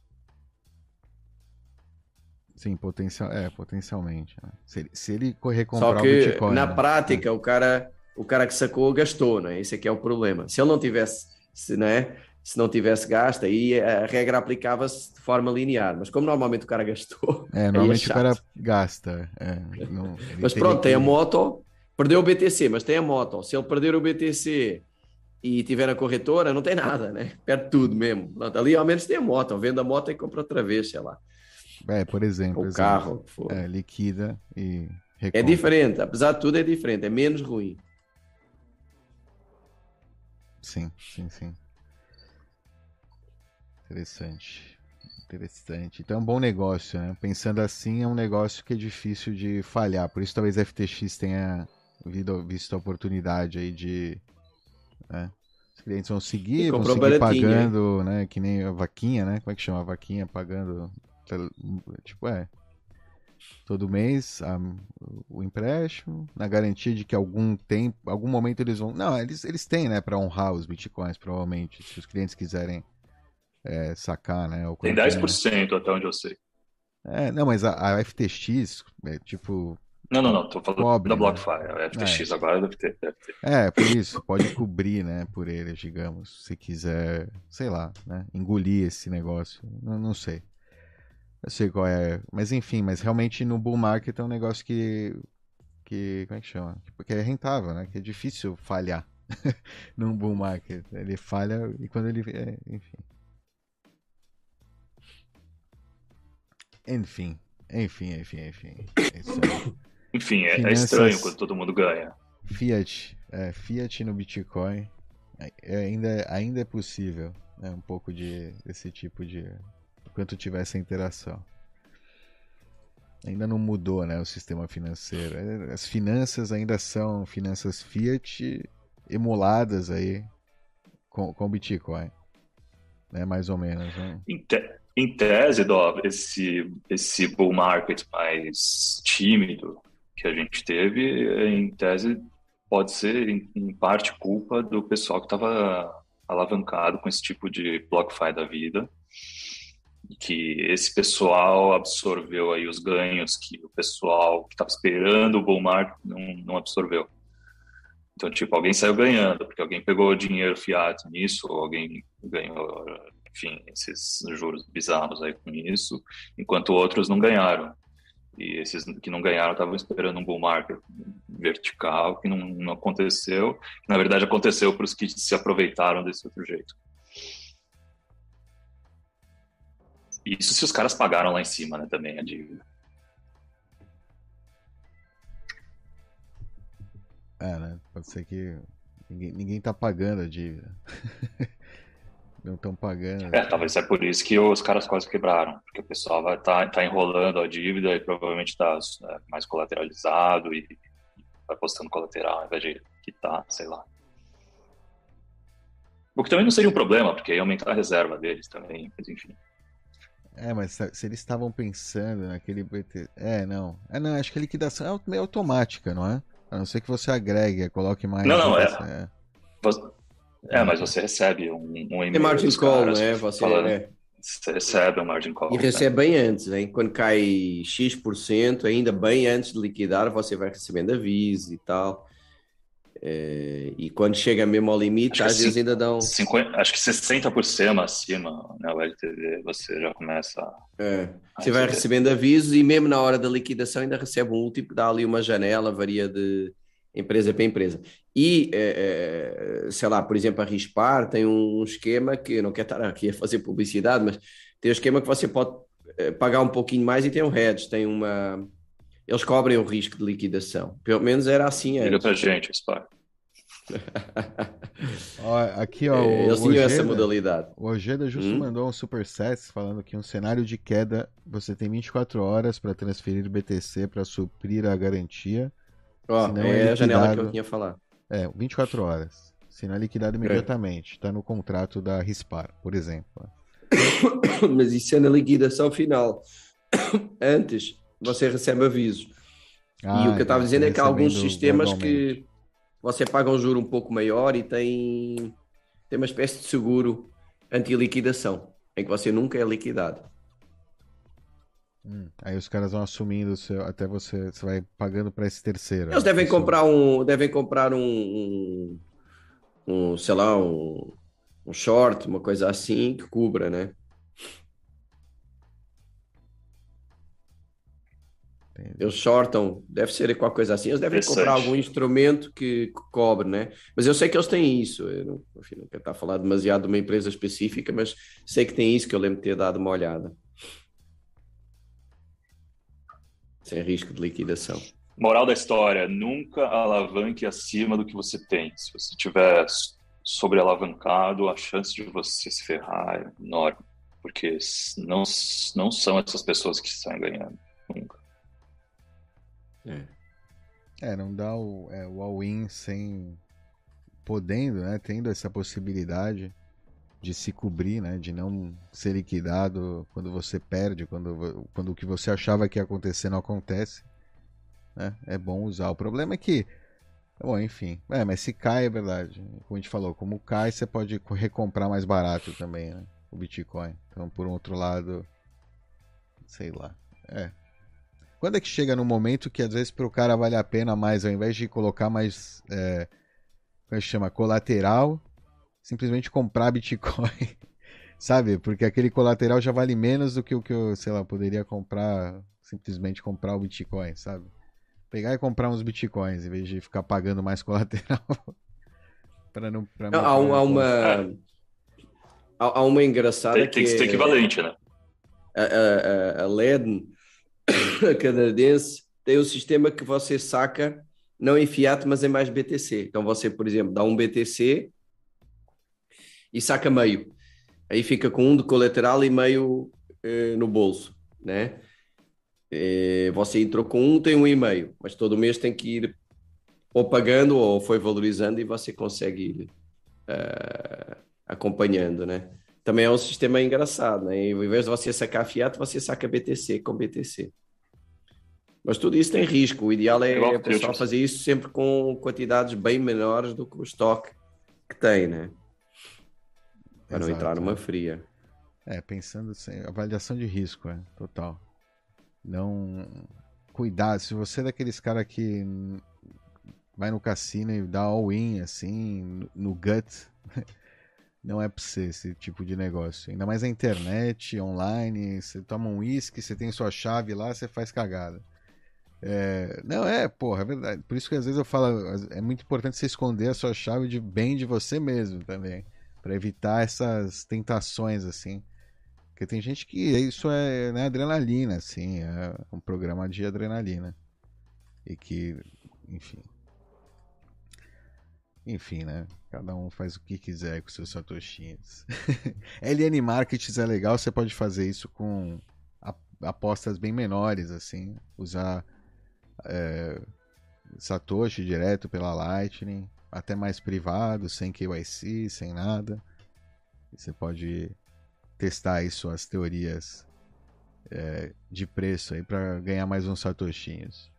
B: Sim, potencial, é, potencialmente. Né? Se, ele, se ele recomprar
D: Só que, o Bitcoin... Na né? prática, é. o, cara, o cara que sacou gastou, né? Esse aqui é o problema. Se ele não tivesse, se, né? se não tivesse gasto, aí a regra aplicava-se de forma linear. Mas como normalmente o cara gastou...
B: É, é normalmente é o cara gasta. É, não,
D: mas pronto, que... tem a moto, perdeu o BTC, mas tem a moto. Se ele perder o BTC e tiver a corretora, não tem nada, né? Perde tudo mesmo. Ali ao menos tem a moto. Vende a moto e compra outra vez, sei lá.
B: É, por exemplo.
D: O carro.
B: É, liquida e
D: recompra. É diferente, apesar de tudo é diferente, é menos ruim.
B: Sim, sim, sim. Interessante. Interessante. Então é um bom negócio, né? Pensando assim, é um negócio que é difícil de falhar. Por isso talvez a FTX tenha visto a oportunidade aí de né, Os clientes vão seguir, vão seguir
D: baratinho,
B: pagando, né? Que nem a vaquinha, né? Como é que chama a vaquinha? Pagando. Tipo, é. Todo mês a- o empréstimo, na garantia de que algum tempo, algum momento eles vão. Não, eles, eles têm, né, para honrar os bitcoins, provavelmente, se os clientes quiserem é, sacar, né? ou
C: Tem
B: quando
C: 10% até onde eu sei.
B: É, não, mas a, a FTX, é, tipo,
C: Não, não, não. Tô falando
B: Cobre,
C: da
B: né?
C: BlockFi. A FTX agora deve ter. Deve ter.
B: É, por isso, pode cobrir, né, por eles, digamos, se quiser, sei lá, né, engolir esse negócio, não, não sei. Eu sei qual é, mas enfim, mas realmente no bull market é um negócio que, que, como é que chama? Que é rentável, né, que é difícil falhar num bull market, ele falha e quando ele, é, enfim. Enfim, enfim, enfim, enfim, é.
C: Enfim, é, é
B: Finanças-
C: estranho quando todo mundo ganha.
B: Fiat, é, Fiat no Bitcoin é, é ainda, ainda é possível, né, um pouco de desse tipo de enquanto tiver essa interação. Ainda não mudou, né, o sistema financeiro. É, As finanças ainda são finanças Fiat emuladas aí com, com Bitcoin, né, mais ou menos. Né?
C: Em, te- em tese, Dó, esse, esse bull market mais tímido que a gente teve, em tese, pode ser, em, em parte, culpa do pessoal que estava alavancado com esse tipo de BlockFi da vida. Que esse pessoal absorveu aí os ganhos que o pessoal que estava esperando o bull market não, não absorveu. Então, tipo, alguém saiu ganhando, porque alguém pegou dinheiro fiat nisso, ou alguém ganhou, enfim, esses juros bizarros aí com isso, enquanto outros não ganharam. E esses que não ganharam estavam esperando um bull market vertical, que não, não aconteceu. Na verdade, aconteceu para os que se aproveitaram desse outro jeito. Isso se os caras pagaram lá em cima, né, também, a dívida.
B: É, né? Pode ser que ninguém, ninguém tá pagando a dívida. não estão pagando.
C: É, talvez é por isso que os caras quase quebraram, porque o pessoal vai estar tá, enrolando a dívida e provavelmente está mais colateralizado e vai postando colateral ao invés de quitar, sei lá. O que também não seria um problema, porque ia aumentar a reserva deles também, mas enfim.
B: É, mas se eles estavam pensando naquele BT. É, não. É, não, acho que a liquidação é meio automática, não é? A não ser que você agregue, coloque mais.
C: Não, não, é.
B: é.
C: É, mas você recebe um, um e-mail
D: Tem margin
C: dos
D: call,
C: caras
D: né? Você,
C: falando,
D: é.
C: você recebe um margin call.
D: E
C: né?
D: recebe bem antes, né? Quando cai X%, ainda bem antes de liquidar, você vai recebendo aviso e tal. É, e quando chega mesmo ao limite,
C: Acho
D: às vezes ainda dão.
C: 50, acho que 60% acima, o LTV, você já começa a
D: É, você vai recebendo avisos e mesmo na hora da liquidação ainda recebe um último, dá ali uma janela, varia de empresa para empresa. E, é, é, sei lá, por exemplo, a Rispar tem um esquema que, eu não quero estar aqui a fazer publicidade, mas tem um esquema que você pode pagar um pouquinho mais e tem um hedge, tem uma... Eles cobrem o risco de liquidação. Pelo menos era assim
C: Liga
D: antes.
C: pra gente, Spar.
B: Aqui, ó.
D: É,
B: o,
D: Eles
B: o
D: tinham essa
B: Ojeda-
D: modalidade.
B: O Ojeda justo
D: Hum?
B: mandou um superset falando que um cenário de queda você tem 24 horas para transferir BTC para suprir a garantia.
D: Ó, é
B: é
D: a janela que eu tinha falado.
B: É, 24 horas. Se não é liquidado imediatamente. Está no contrato da Rispar, por exemplo.
D: Mas isso é na liquidação final. Antes, você recebe avisos. e
B: Ah,
D: o que eu estava
B: então,
D: dizendo é que há alguns sistemas que você paga um juro um pouco maior e tem, tem uma espécie de seguro anti-liquidação, em que você nunca é liquidado.
B: Hum, Aí os caras vão assumindo seu, até você, você vai pagando para esse terceiro.
D: Eles
B: né?
D: devem
B: Pessoa.
D: comprar um, devem comprar um, um, um, sei lá, um, um short, uma coisa assim que cubra, né? Eles shortam, deve ser qualquer coisa assim. Eles devem comprar algum instrumento que, que cobre, né? Mas eu sei que eles têm isso. Eu não, enfim, não quero estar a falar demasiado de uma empresa específica, mas sei que tem isso que eu lembro de ter dado uma olhada. Sem risco de liquidação.
C: Moral da história, nunca alavanque acima do que você tem. Se você tiver sobre alavancado, a chance de você se ferrar é enorme, porque não, não são essas pessoas que saem ganhando, nunca.
D: É.
B: É, não dá o, é, o all-in sem, podendo, né, tendo essa possibilidade de se cobrir, né, de não ser liquidado quando você perde, quando, quando o que você achava que ia acontecer não acontece, né, é bom usar. O problema é que, bom, enfim, é, mas se cai é verdade, como a gente falou, como cai você pode recomprar mais barato também, né, o Bitcoin. Então, por um outro lado, sei lá, é. Quando é que chega no momento que às vezes para o cara vale a pena mais, ao invés de colocar mais, é, como é que chama, colateral, simplesmente comprar Bitcoin, sabe? Porque aquele colateral já vale menos do que o que eu, sei lá, poderia comprar, simplesmente comprar o Bitcoin, sabe? Pegar e comprar uns Bitcoins em vez de ficar pagando mais colateral.
D: para não, pra não, há, há uma há, uma engraçada
C: tem, que tem que ser equivalente, né?
D: A, a, a LED a canadense tem um sistema que você saca não em fiat, mas em mais BTC. Então você, por exemplo, dá um BTC e saca meio. Aí fica com um de colateral e meio eh, no bolso, né? Eh, você entrou com um, tem um e meio, mas todo mês tem que ir ou pagando ou foi valorizando e você consegue ir uh, acompanhando, né? Também é um sistema engraçado, né? Em vez de você sacar fiat, você saca BTC com BTC. Mas tudo isso tem risco. O ideal é, é o pessoal fazer isso sempre com quantidades bem menores do que o estoque que tem, né? Para não entrar numa fria.
B: É, pensando assim, avaliação de risco, é, total. Não. Cuidado, se você é daqueles caras que vai no cassino e dá all-in, assim, no gut, não é pra você esse tipo de negócio. Ainda mais na internet, online, você toma um uísque, você tem sua chave lá, você faz cagada. É, não, é, porra, é verdade. Por isso que às vezes eu falo, é muito importante você esconder a sua chave de bem de você mesmo também para evitar essas tentações assim. Porque tem gente que isso é né, adrenalina, assim, é um programa de adrenalina. E que, enfim. Enfim, né? Cada um faz o que quiser com seus satoshinhos. LN Markets é legal, você pode fazer isso com apostas bem menores, assim. Usar é, Satoshi direto pela Lightning até mais privado, sem KYC, sem nada. Você pode testar aí suas teorias é, de preço aí para ganhar mais uns satoshinhos.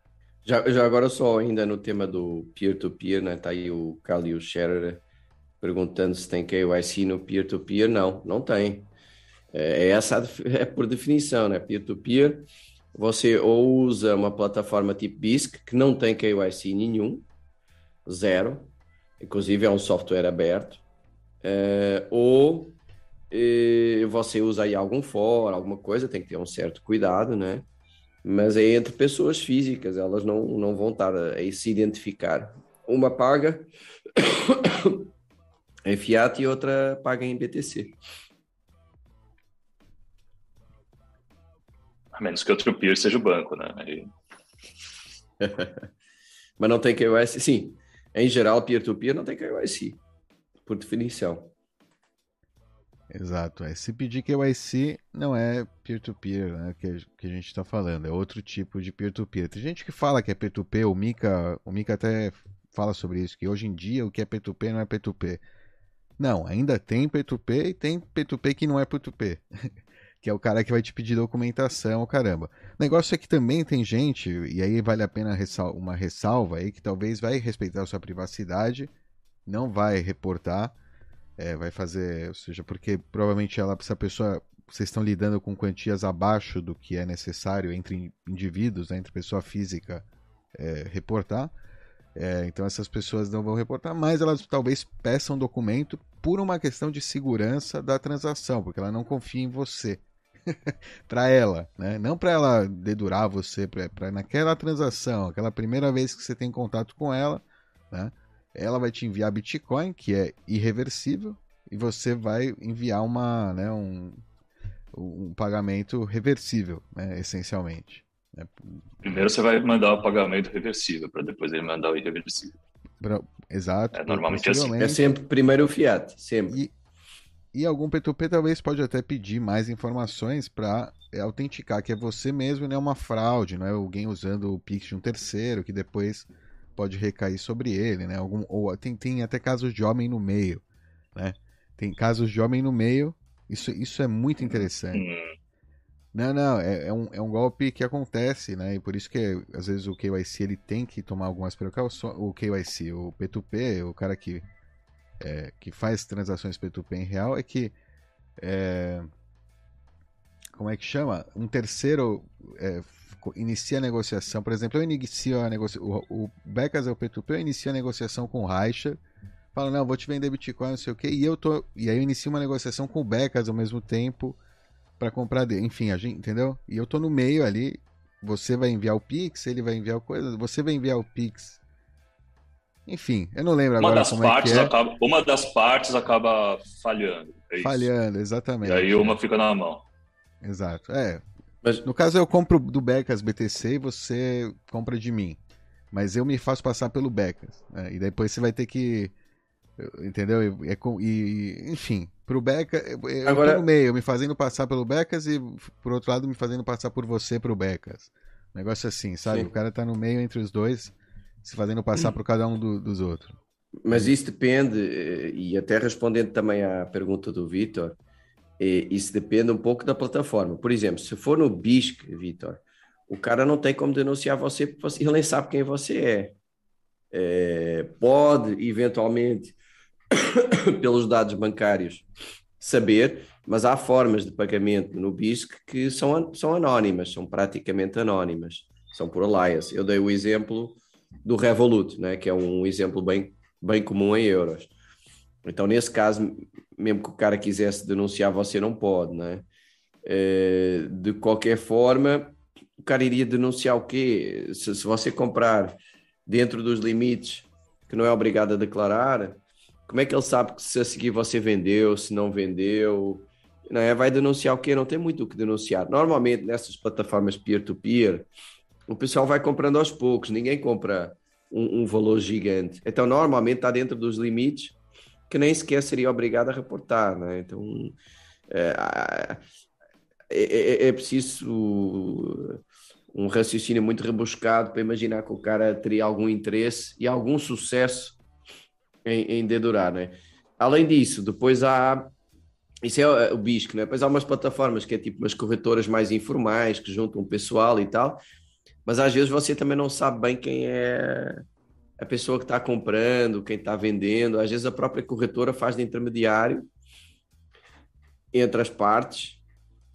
D: Já, já agora só ainda no tema do peer-to-peer, -peer, né? Tá aí o Scherer perguntando se tem KYC no peer-to-peer. -peer. Não, não tem. É, é essa é por definição, né? Peer-to-peer, -peer, você ou usa uma plataforma tipo BISC, que não tem KYC nenhum, zero, inclusive é um software aberto, é, ou é, você usa aí algum fórum, alguma coisa, tem que ter um certo cuidado, né? Mas é entre pessoas físicas, elas não, não vão estar a, a se identificar. Uma paga em fiat e outra paga em BTC.
C: A menos que outro peer seja o banco, né? Aí...
D: Mas não tem KYC, sim. Em geral, peer-to-peer -peer não tem KYC, por definição.
B: Exato. É. Se pedir KYC, não é peer-to-peer -peer, né, que, que a gente está falando, é outro tipo de peer-to-peer. -peer. Tem gente que fala que é peer-to-peer, o Mika, o Mika até fala sobre isso, que hoje em dia o que é peer-to-peer não é peer-to-peer. Não, ainda tem peer-to-peer e tem peer-to-peer que não é peer-to-peer. que é o cara que vai te pedir documentação, caramba. O negócio é que também tem gente, e aí vale a pena ressal uma ressalva aí, que talvez vai respeitar a sua privacidade, não vai reportar, é, vai fazer, ou seja, porque provavelmente ela, essa pessoa, vocês estão lidando com quantias abaixo do que é necessário entre indivíduos, né, entre pessoa física, é, reportar. É, então essas pessoas não vão reportar, mas elas talvez peçam documento por uma questão de segurança da transação, porque ela não confia em você. para ela, né? Não para ela dedurar você, para naquela transação, aquela primeira vez que você tem contato com ela, né? Ela vai te enviar Bitcoin, que é irreversível, e você vai enviar uma, né, um, um pagamento reversível, né, essencialmente. Né?
C: Primeiro você vai mandar o pagamento reversível, para depois ele mandar o irreversível.
B: Pra... Exato.
C: É normalmente assim.
D: É sempre primeiro o fiat, sempre.
B: E, e algum P2P talvez pode até pedir mais informações para é, autenticar que é você mesmo, não é uma fraude, não é alguém usando o Pix de um terceiro que depois pode recair sobre ele, né? Algum, ou tem, tem até casos de homem no meio, né? Tem casos de homem no meio. Isso, isso é muito interessante.
C: Hum.
B: Não, não, é, é, um, é um golpe que acontece, né? E por isso que às vezes o KYC ele tem que tomar algumas precauções. O KYC, o P2P, o cara que, é, que faz transações P2P em real, é que. É, como é que chama? Um terceiro inicia a negociação. Por exemplo, eu inicio a negociação. O, o Becas é o P2P, eu inicio a negociação com o Reicher. Falo, não, vou te vender Bitcoin, não sei o quê. E eu tô. E aí eu inicio uma negociação com o Becas ao mesmo tempo para comprar dele. Enfim, a gente, entendeu? E eu tô no meio ali. Você vai enviar o Pix, ele vai enviar coisa, você vai enviar o Pix. Enfim, eu não lembro
C: uma
B: agora
C: das
B: como
C: partes
B: é que é.
C: Acaba, uma das partes acaba falhando. É
B: falhando, exatamente.
C: E aí uma fica na mão.
B: Exato. É. Mas... No caso, eu compro do Becas BTC e você compra de mim. Mas eu me faço passar pelo Becas. Né? E depois você vai ter que. Entendeu? E, e enfim, pro Becas. Eu Agora... tô no meio, me fazendo passar pelo Becas e, por outro lado, me fazendo passar por você pro Becas. Negócio assim, sabe? Sim. O cara tá no meio entre os dois, se fazendo passar por cada um do, dos outros.
D: Mas isso depende, e até respondendo também à pergunta do Vitor, isso depende um pouco da plataforma. Por exemplo, se for no BISC, Vitor, o cara não tem como denunciar você porque ele nem sabe quem você é. é pode, eventualmente, pelos dados bancários, saber, mas há formas de pagamento no BISC que são, são anónimas, são praticamente anónimas, são por alliance. Eu dei o exemplo do Revolut, né, que é um exemplo bem, bem comum em euros. Então, nesse caso, mesmo que o cara quisesse denunciar, você não pode, né? De qualquer forma, o cara iria denunciar o quê? Se, se você comprar dentro dos limites que não é obrigado a declarar, como é que ele sabe que se a seguir você vendeu, se não vendeu? Não é? Vai denunciar o quê? Não tem muito o que denunciar. Normalmente, nessas plataformas peer-to-peer, -peer, o pessoal vai comprando aos poucos, ninguém compra um, um valor gigante. Então, normalmente está dentro dos limites que nem sequer seria obrigado a reportar, né? Então é, é, é, é preciso um raciocínio muito rebuscado para imaginar que o cara teria algum interesse e algum sucesso em, em dedurar, né? Além disso, depois há isso é o BISC, né? Depois há umas plataformas que é tipo umas corretoras mais informais que juntam pessoal e tal, mas às vezes você também não sabe bem quem é a pessoa que está comprando, quem está vendendo, às vezes a própria corretora faz de intermediário entre as partes,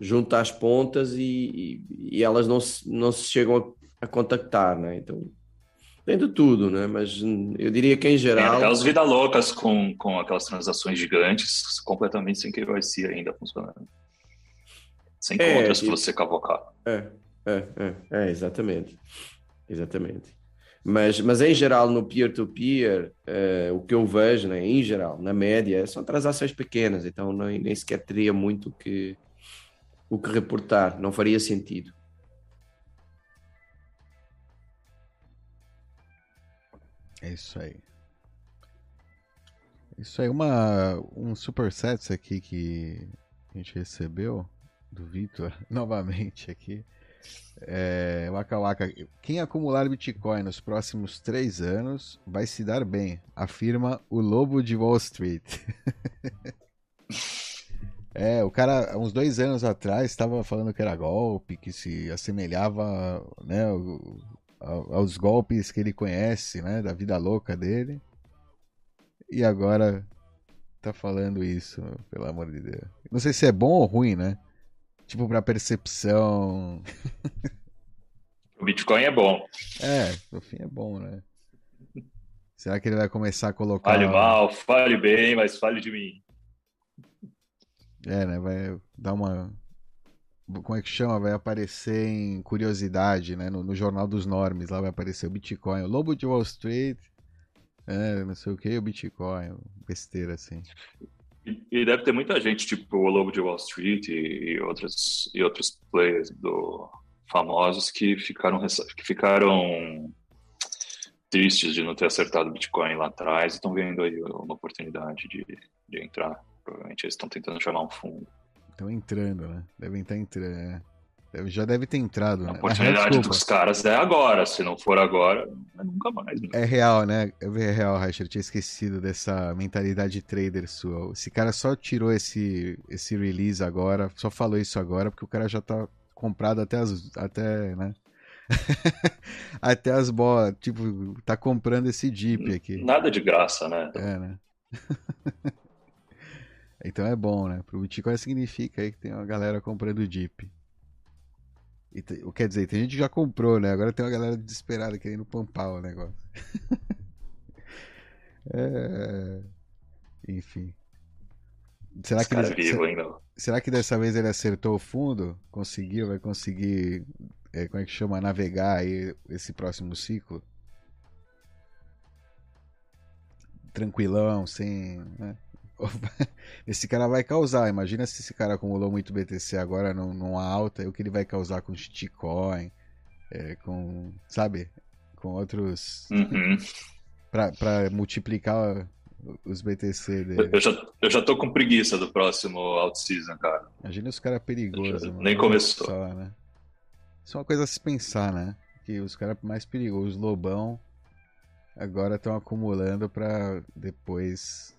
D: junta as pontas e, e, e elas não se, não se chegam a, a, contactar, né? Então tem de tudo, né? Mas eu diria que em geral.
C: Tem aquelas vidas loucas com, com aquelas transações gigantes, completamente sem KYC ainda funcionando. Sem é, contas para você cavocar.
D: É, é, é, é, exatamente. Exatamente. Mas, mas em geral, no peer-to-peer, -peer, uh, o que eu vejo, né, em geral, na média, são transações pequenas, então nem, nem sequer teria muito que, o que reportar, não faria sentido.
B: É isso aí. Isso aí, uma, um superset aqui que a gente recebeu do Vitor, novamente aqui. É, Waka Waka, quem acumular Bitcoin nos próximos três anos vai se dar bem, afirma o Lobo de Wall Street. é, o cara, uns dois anos atrás, estava falando que era golpe, que se assemelhava né, aos golpes que ele conhece, né, da vida louca dele. E agora tá falando isso, pelo amor de Deus. Não sei se é bom ou ruim, né? Tipo, pra percepção.
C: O Bitcoin é bom.
B: É, no fim é bom, né? Será que ele vai começar a colocar.
C: Fale mal, fale bem, mas fale de mim.
B: É, né? Vai dar uma. Como é que chama? Vai aparecer em curiosidade, né? No, no Jornal dos Normes, lá vai aparecer o Bitcoin. O Lobo de Wall Street. É, não sei o que, o Bitcoin. Besteira assim.
C: E, deve ter muita gente, tipo o Lobo de Wall Street e, e outros, e outros players do, famosos que ficaram, que ficaram tristes de não ter acertado o Bitcoin lá atrás e estão vendo aí uma oportunidade de, de entrar. Provavelmente eles estão tentando chamar um fundo.
B: Estão entrando, né? Devem estar entrando. Já deve ter entrado,
C: A
B: né?
C: oportunidade
B: Ah,
C: dos caras é agora. Se não for agora, é nunca mais. Né?
B: É real, né? É real, Racher. Eu tinha esquecido dessa mentalidade trader sua. Esse cara só tirou esse, esse release agora, só falou isso agora, porque o cara já tá comprado até as. Até, né? até as bolas. Tipo, tá comprando esse Jeep aqui.
C: Nada de graça, né?
B: É, né? então é bom, né? Pro Bitcoin significa aí que tem uma galera comprando Jeep. E te- quer dizer, tem gente que já comprou, né? Agora tem uma galera desesperada querendo pampar o negócio. É, Enfim. Será que, ele-
C: vivo, hein, meu?
B: será que dessa vez ele acertou o fundo? Conseguiu? Vai conseguir, é, como é que chama? Navegar aí esse próximo ciclo? Tranquilão, sem. né? Esse cara vai causar. Imagina se esse cara acumulou muito BTC agora num- numa alta, o que ele vai causar com Shitcoin, é, com. Sabe? Com outros.
C: Uhum.
B: Pra, pra multiplicar os BTC dele.
C: Eu já, eu já tô com preguiça do próximo out-season, cara.
B: Imagina os caras perigosos.
C: Já- nem começou.
B: Só, né? Isso é uma coisa a se pensar, né? Que os caras mais perigosos, os lobão, agora estão acumulando pra depois.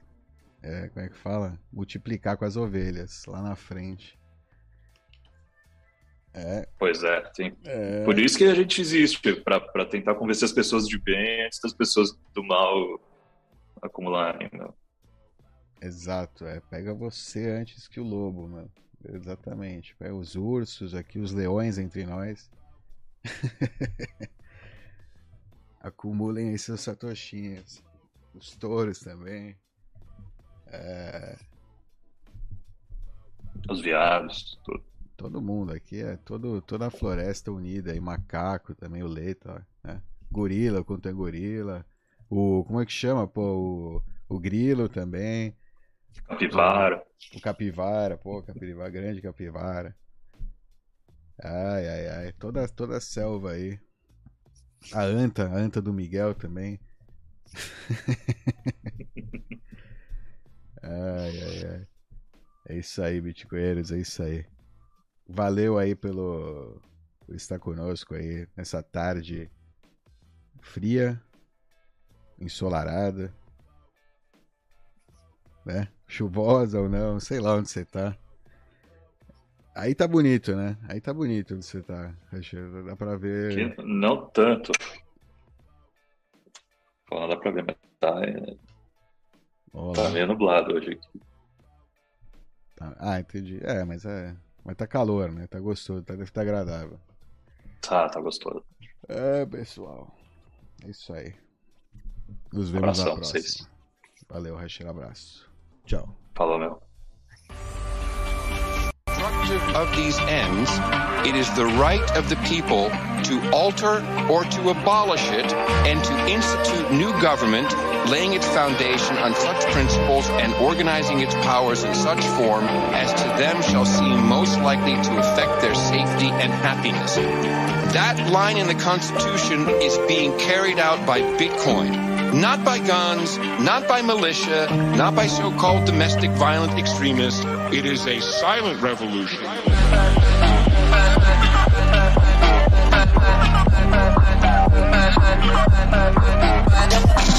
B: É, como é que fala? Multiplicar com as ovelhas lá na frente. É.
C: Pois é, tem-
B: é
C: por isso que a gente existe, pra pra tentar convencer as pessoas de bem antes das pessoas do mal acumularem. né?
B: Exato, é. Pega você antes que o lobo, mano. Exatamente. Pega os ursos aqui, os leões entre nós. Acumulem aí seus satoshinhas. Os touros também. É,
C: Os viados, tudo.
B: todo mundo aqui é todo, toda a floresta unida. E macaco também, o leito, né? Gorila, quanto é gorila. O, como é que chama, pô? O, o grilo também.
C: Capivara.
B: O capivara, pô, capivara, grande capivara. Ai, ai, ai. Toda, toda a selva aí. A anta, a anta do Miguel também. ai, ai, ai. É isso aí, bitcoinheiros, é isso aí. Valeu aí pelo por estar conosco aí nessa tarde fria, ensolarada, né? Chuvosa ou não, sei lá onde você tá. Aí tá bonito, né? Aí tá bonito onde você tá. Dá pra ver.
C: Não tanto. Não dá pra ver, mas tá, é,
B: Ó
C: tá meio nublado hoje aqui.
B: Tá- Ah, entendi. É, mas é. Mas tá calor, né? Tá gostoso, tá, deve estar agradável.
C: Tá, tá gostoso.
B: É, pessoal. É isso aí. Nos vemos
C: Abração
B: na próxima.
C: vocês.
B: Valeu, Rachel. Abraço. Tchau.
C: Falou, meu.
E: Of these ends, it is the right of the people to alter or to abolish it and to institute new government, laying its foundation on such principles and organizing its powers in such form as to them shall seem most likely to affect their safety and happiness. That line in the Constitution is being carried out by Bitcoin. Not by guns, not by militia, not by so-called domestic violent extremists. It is a silent revolution.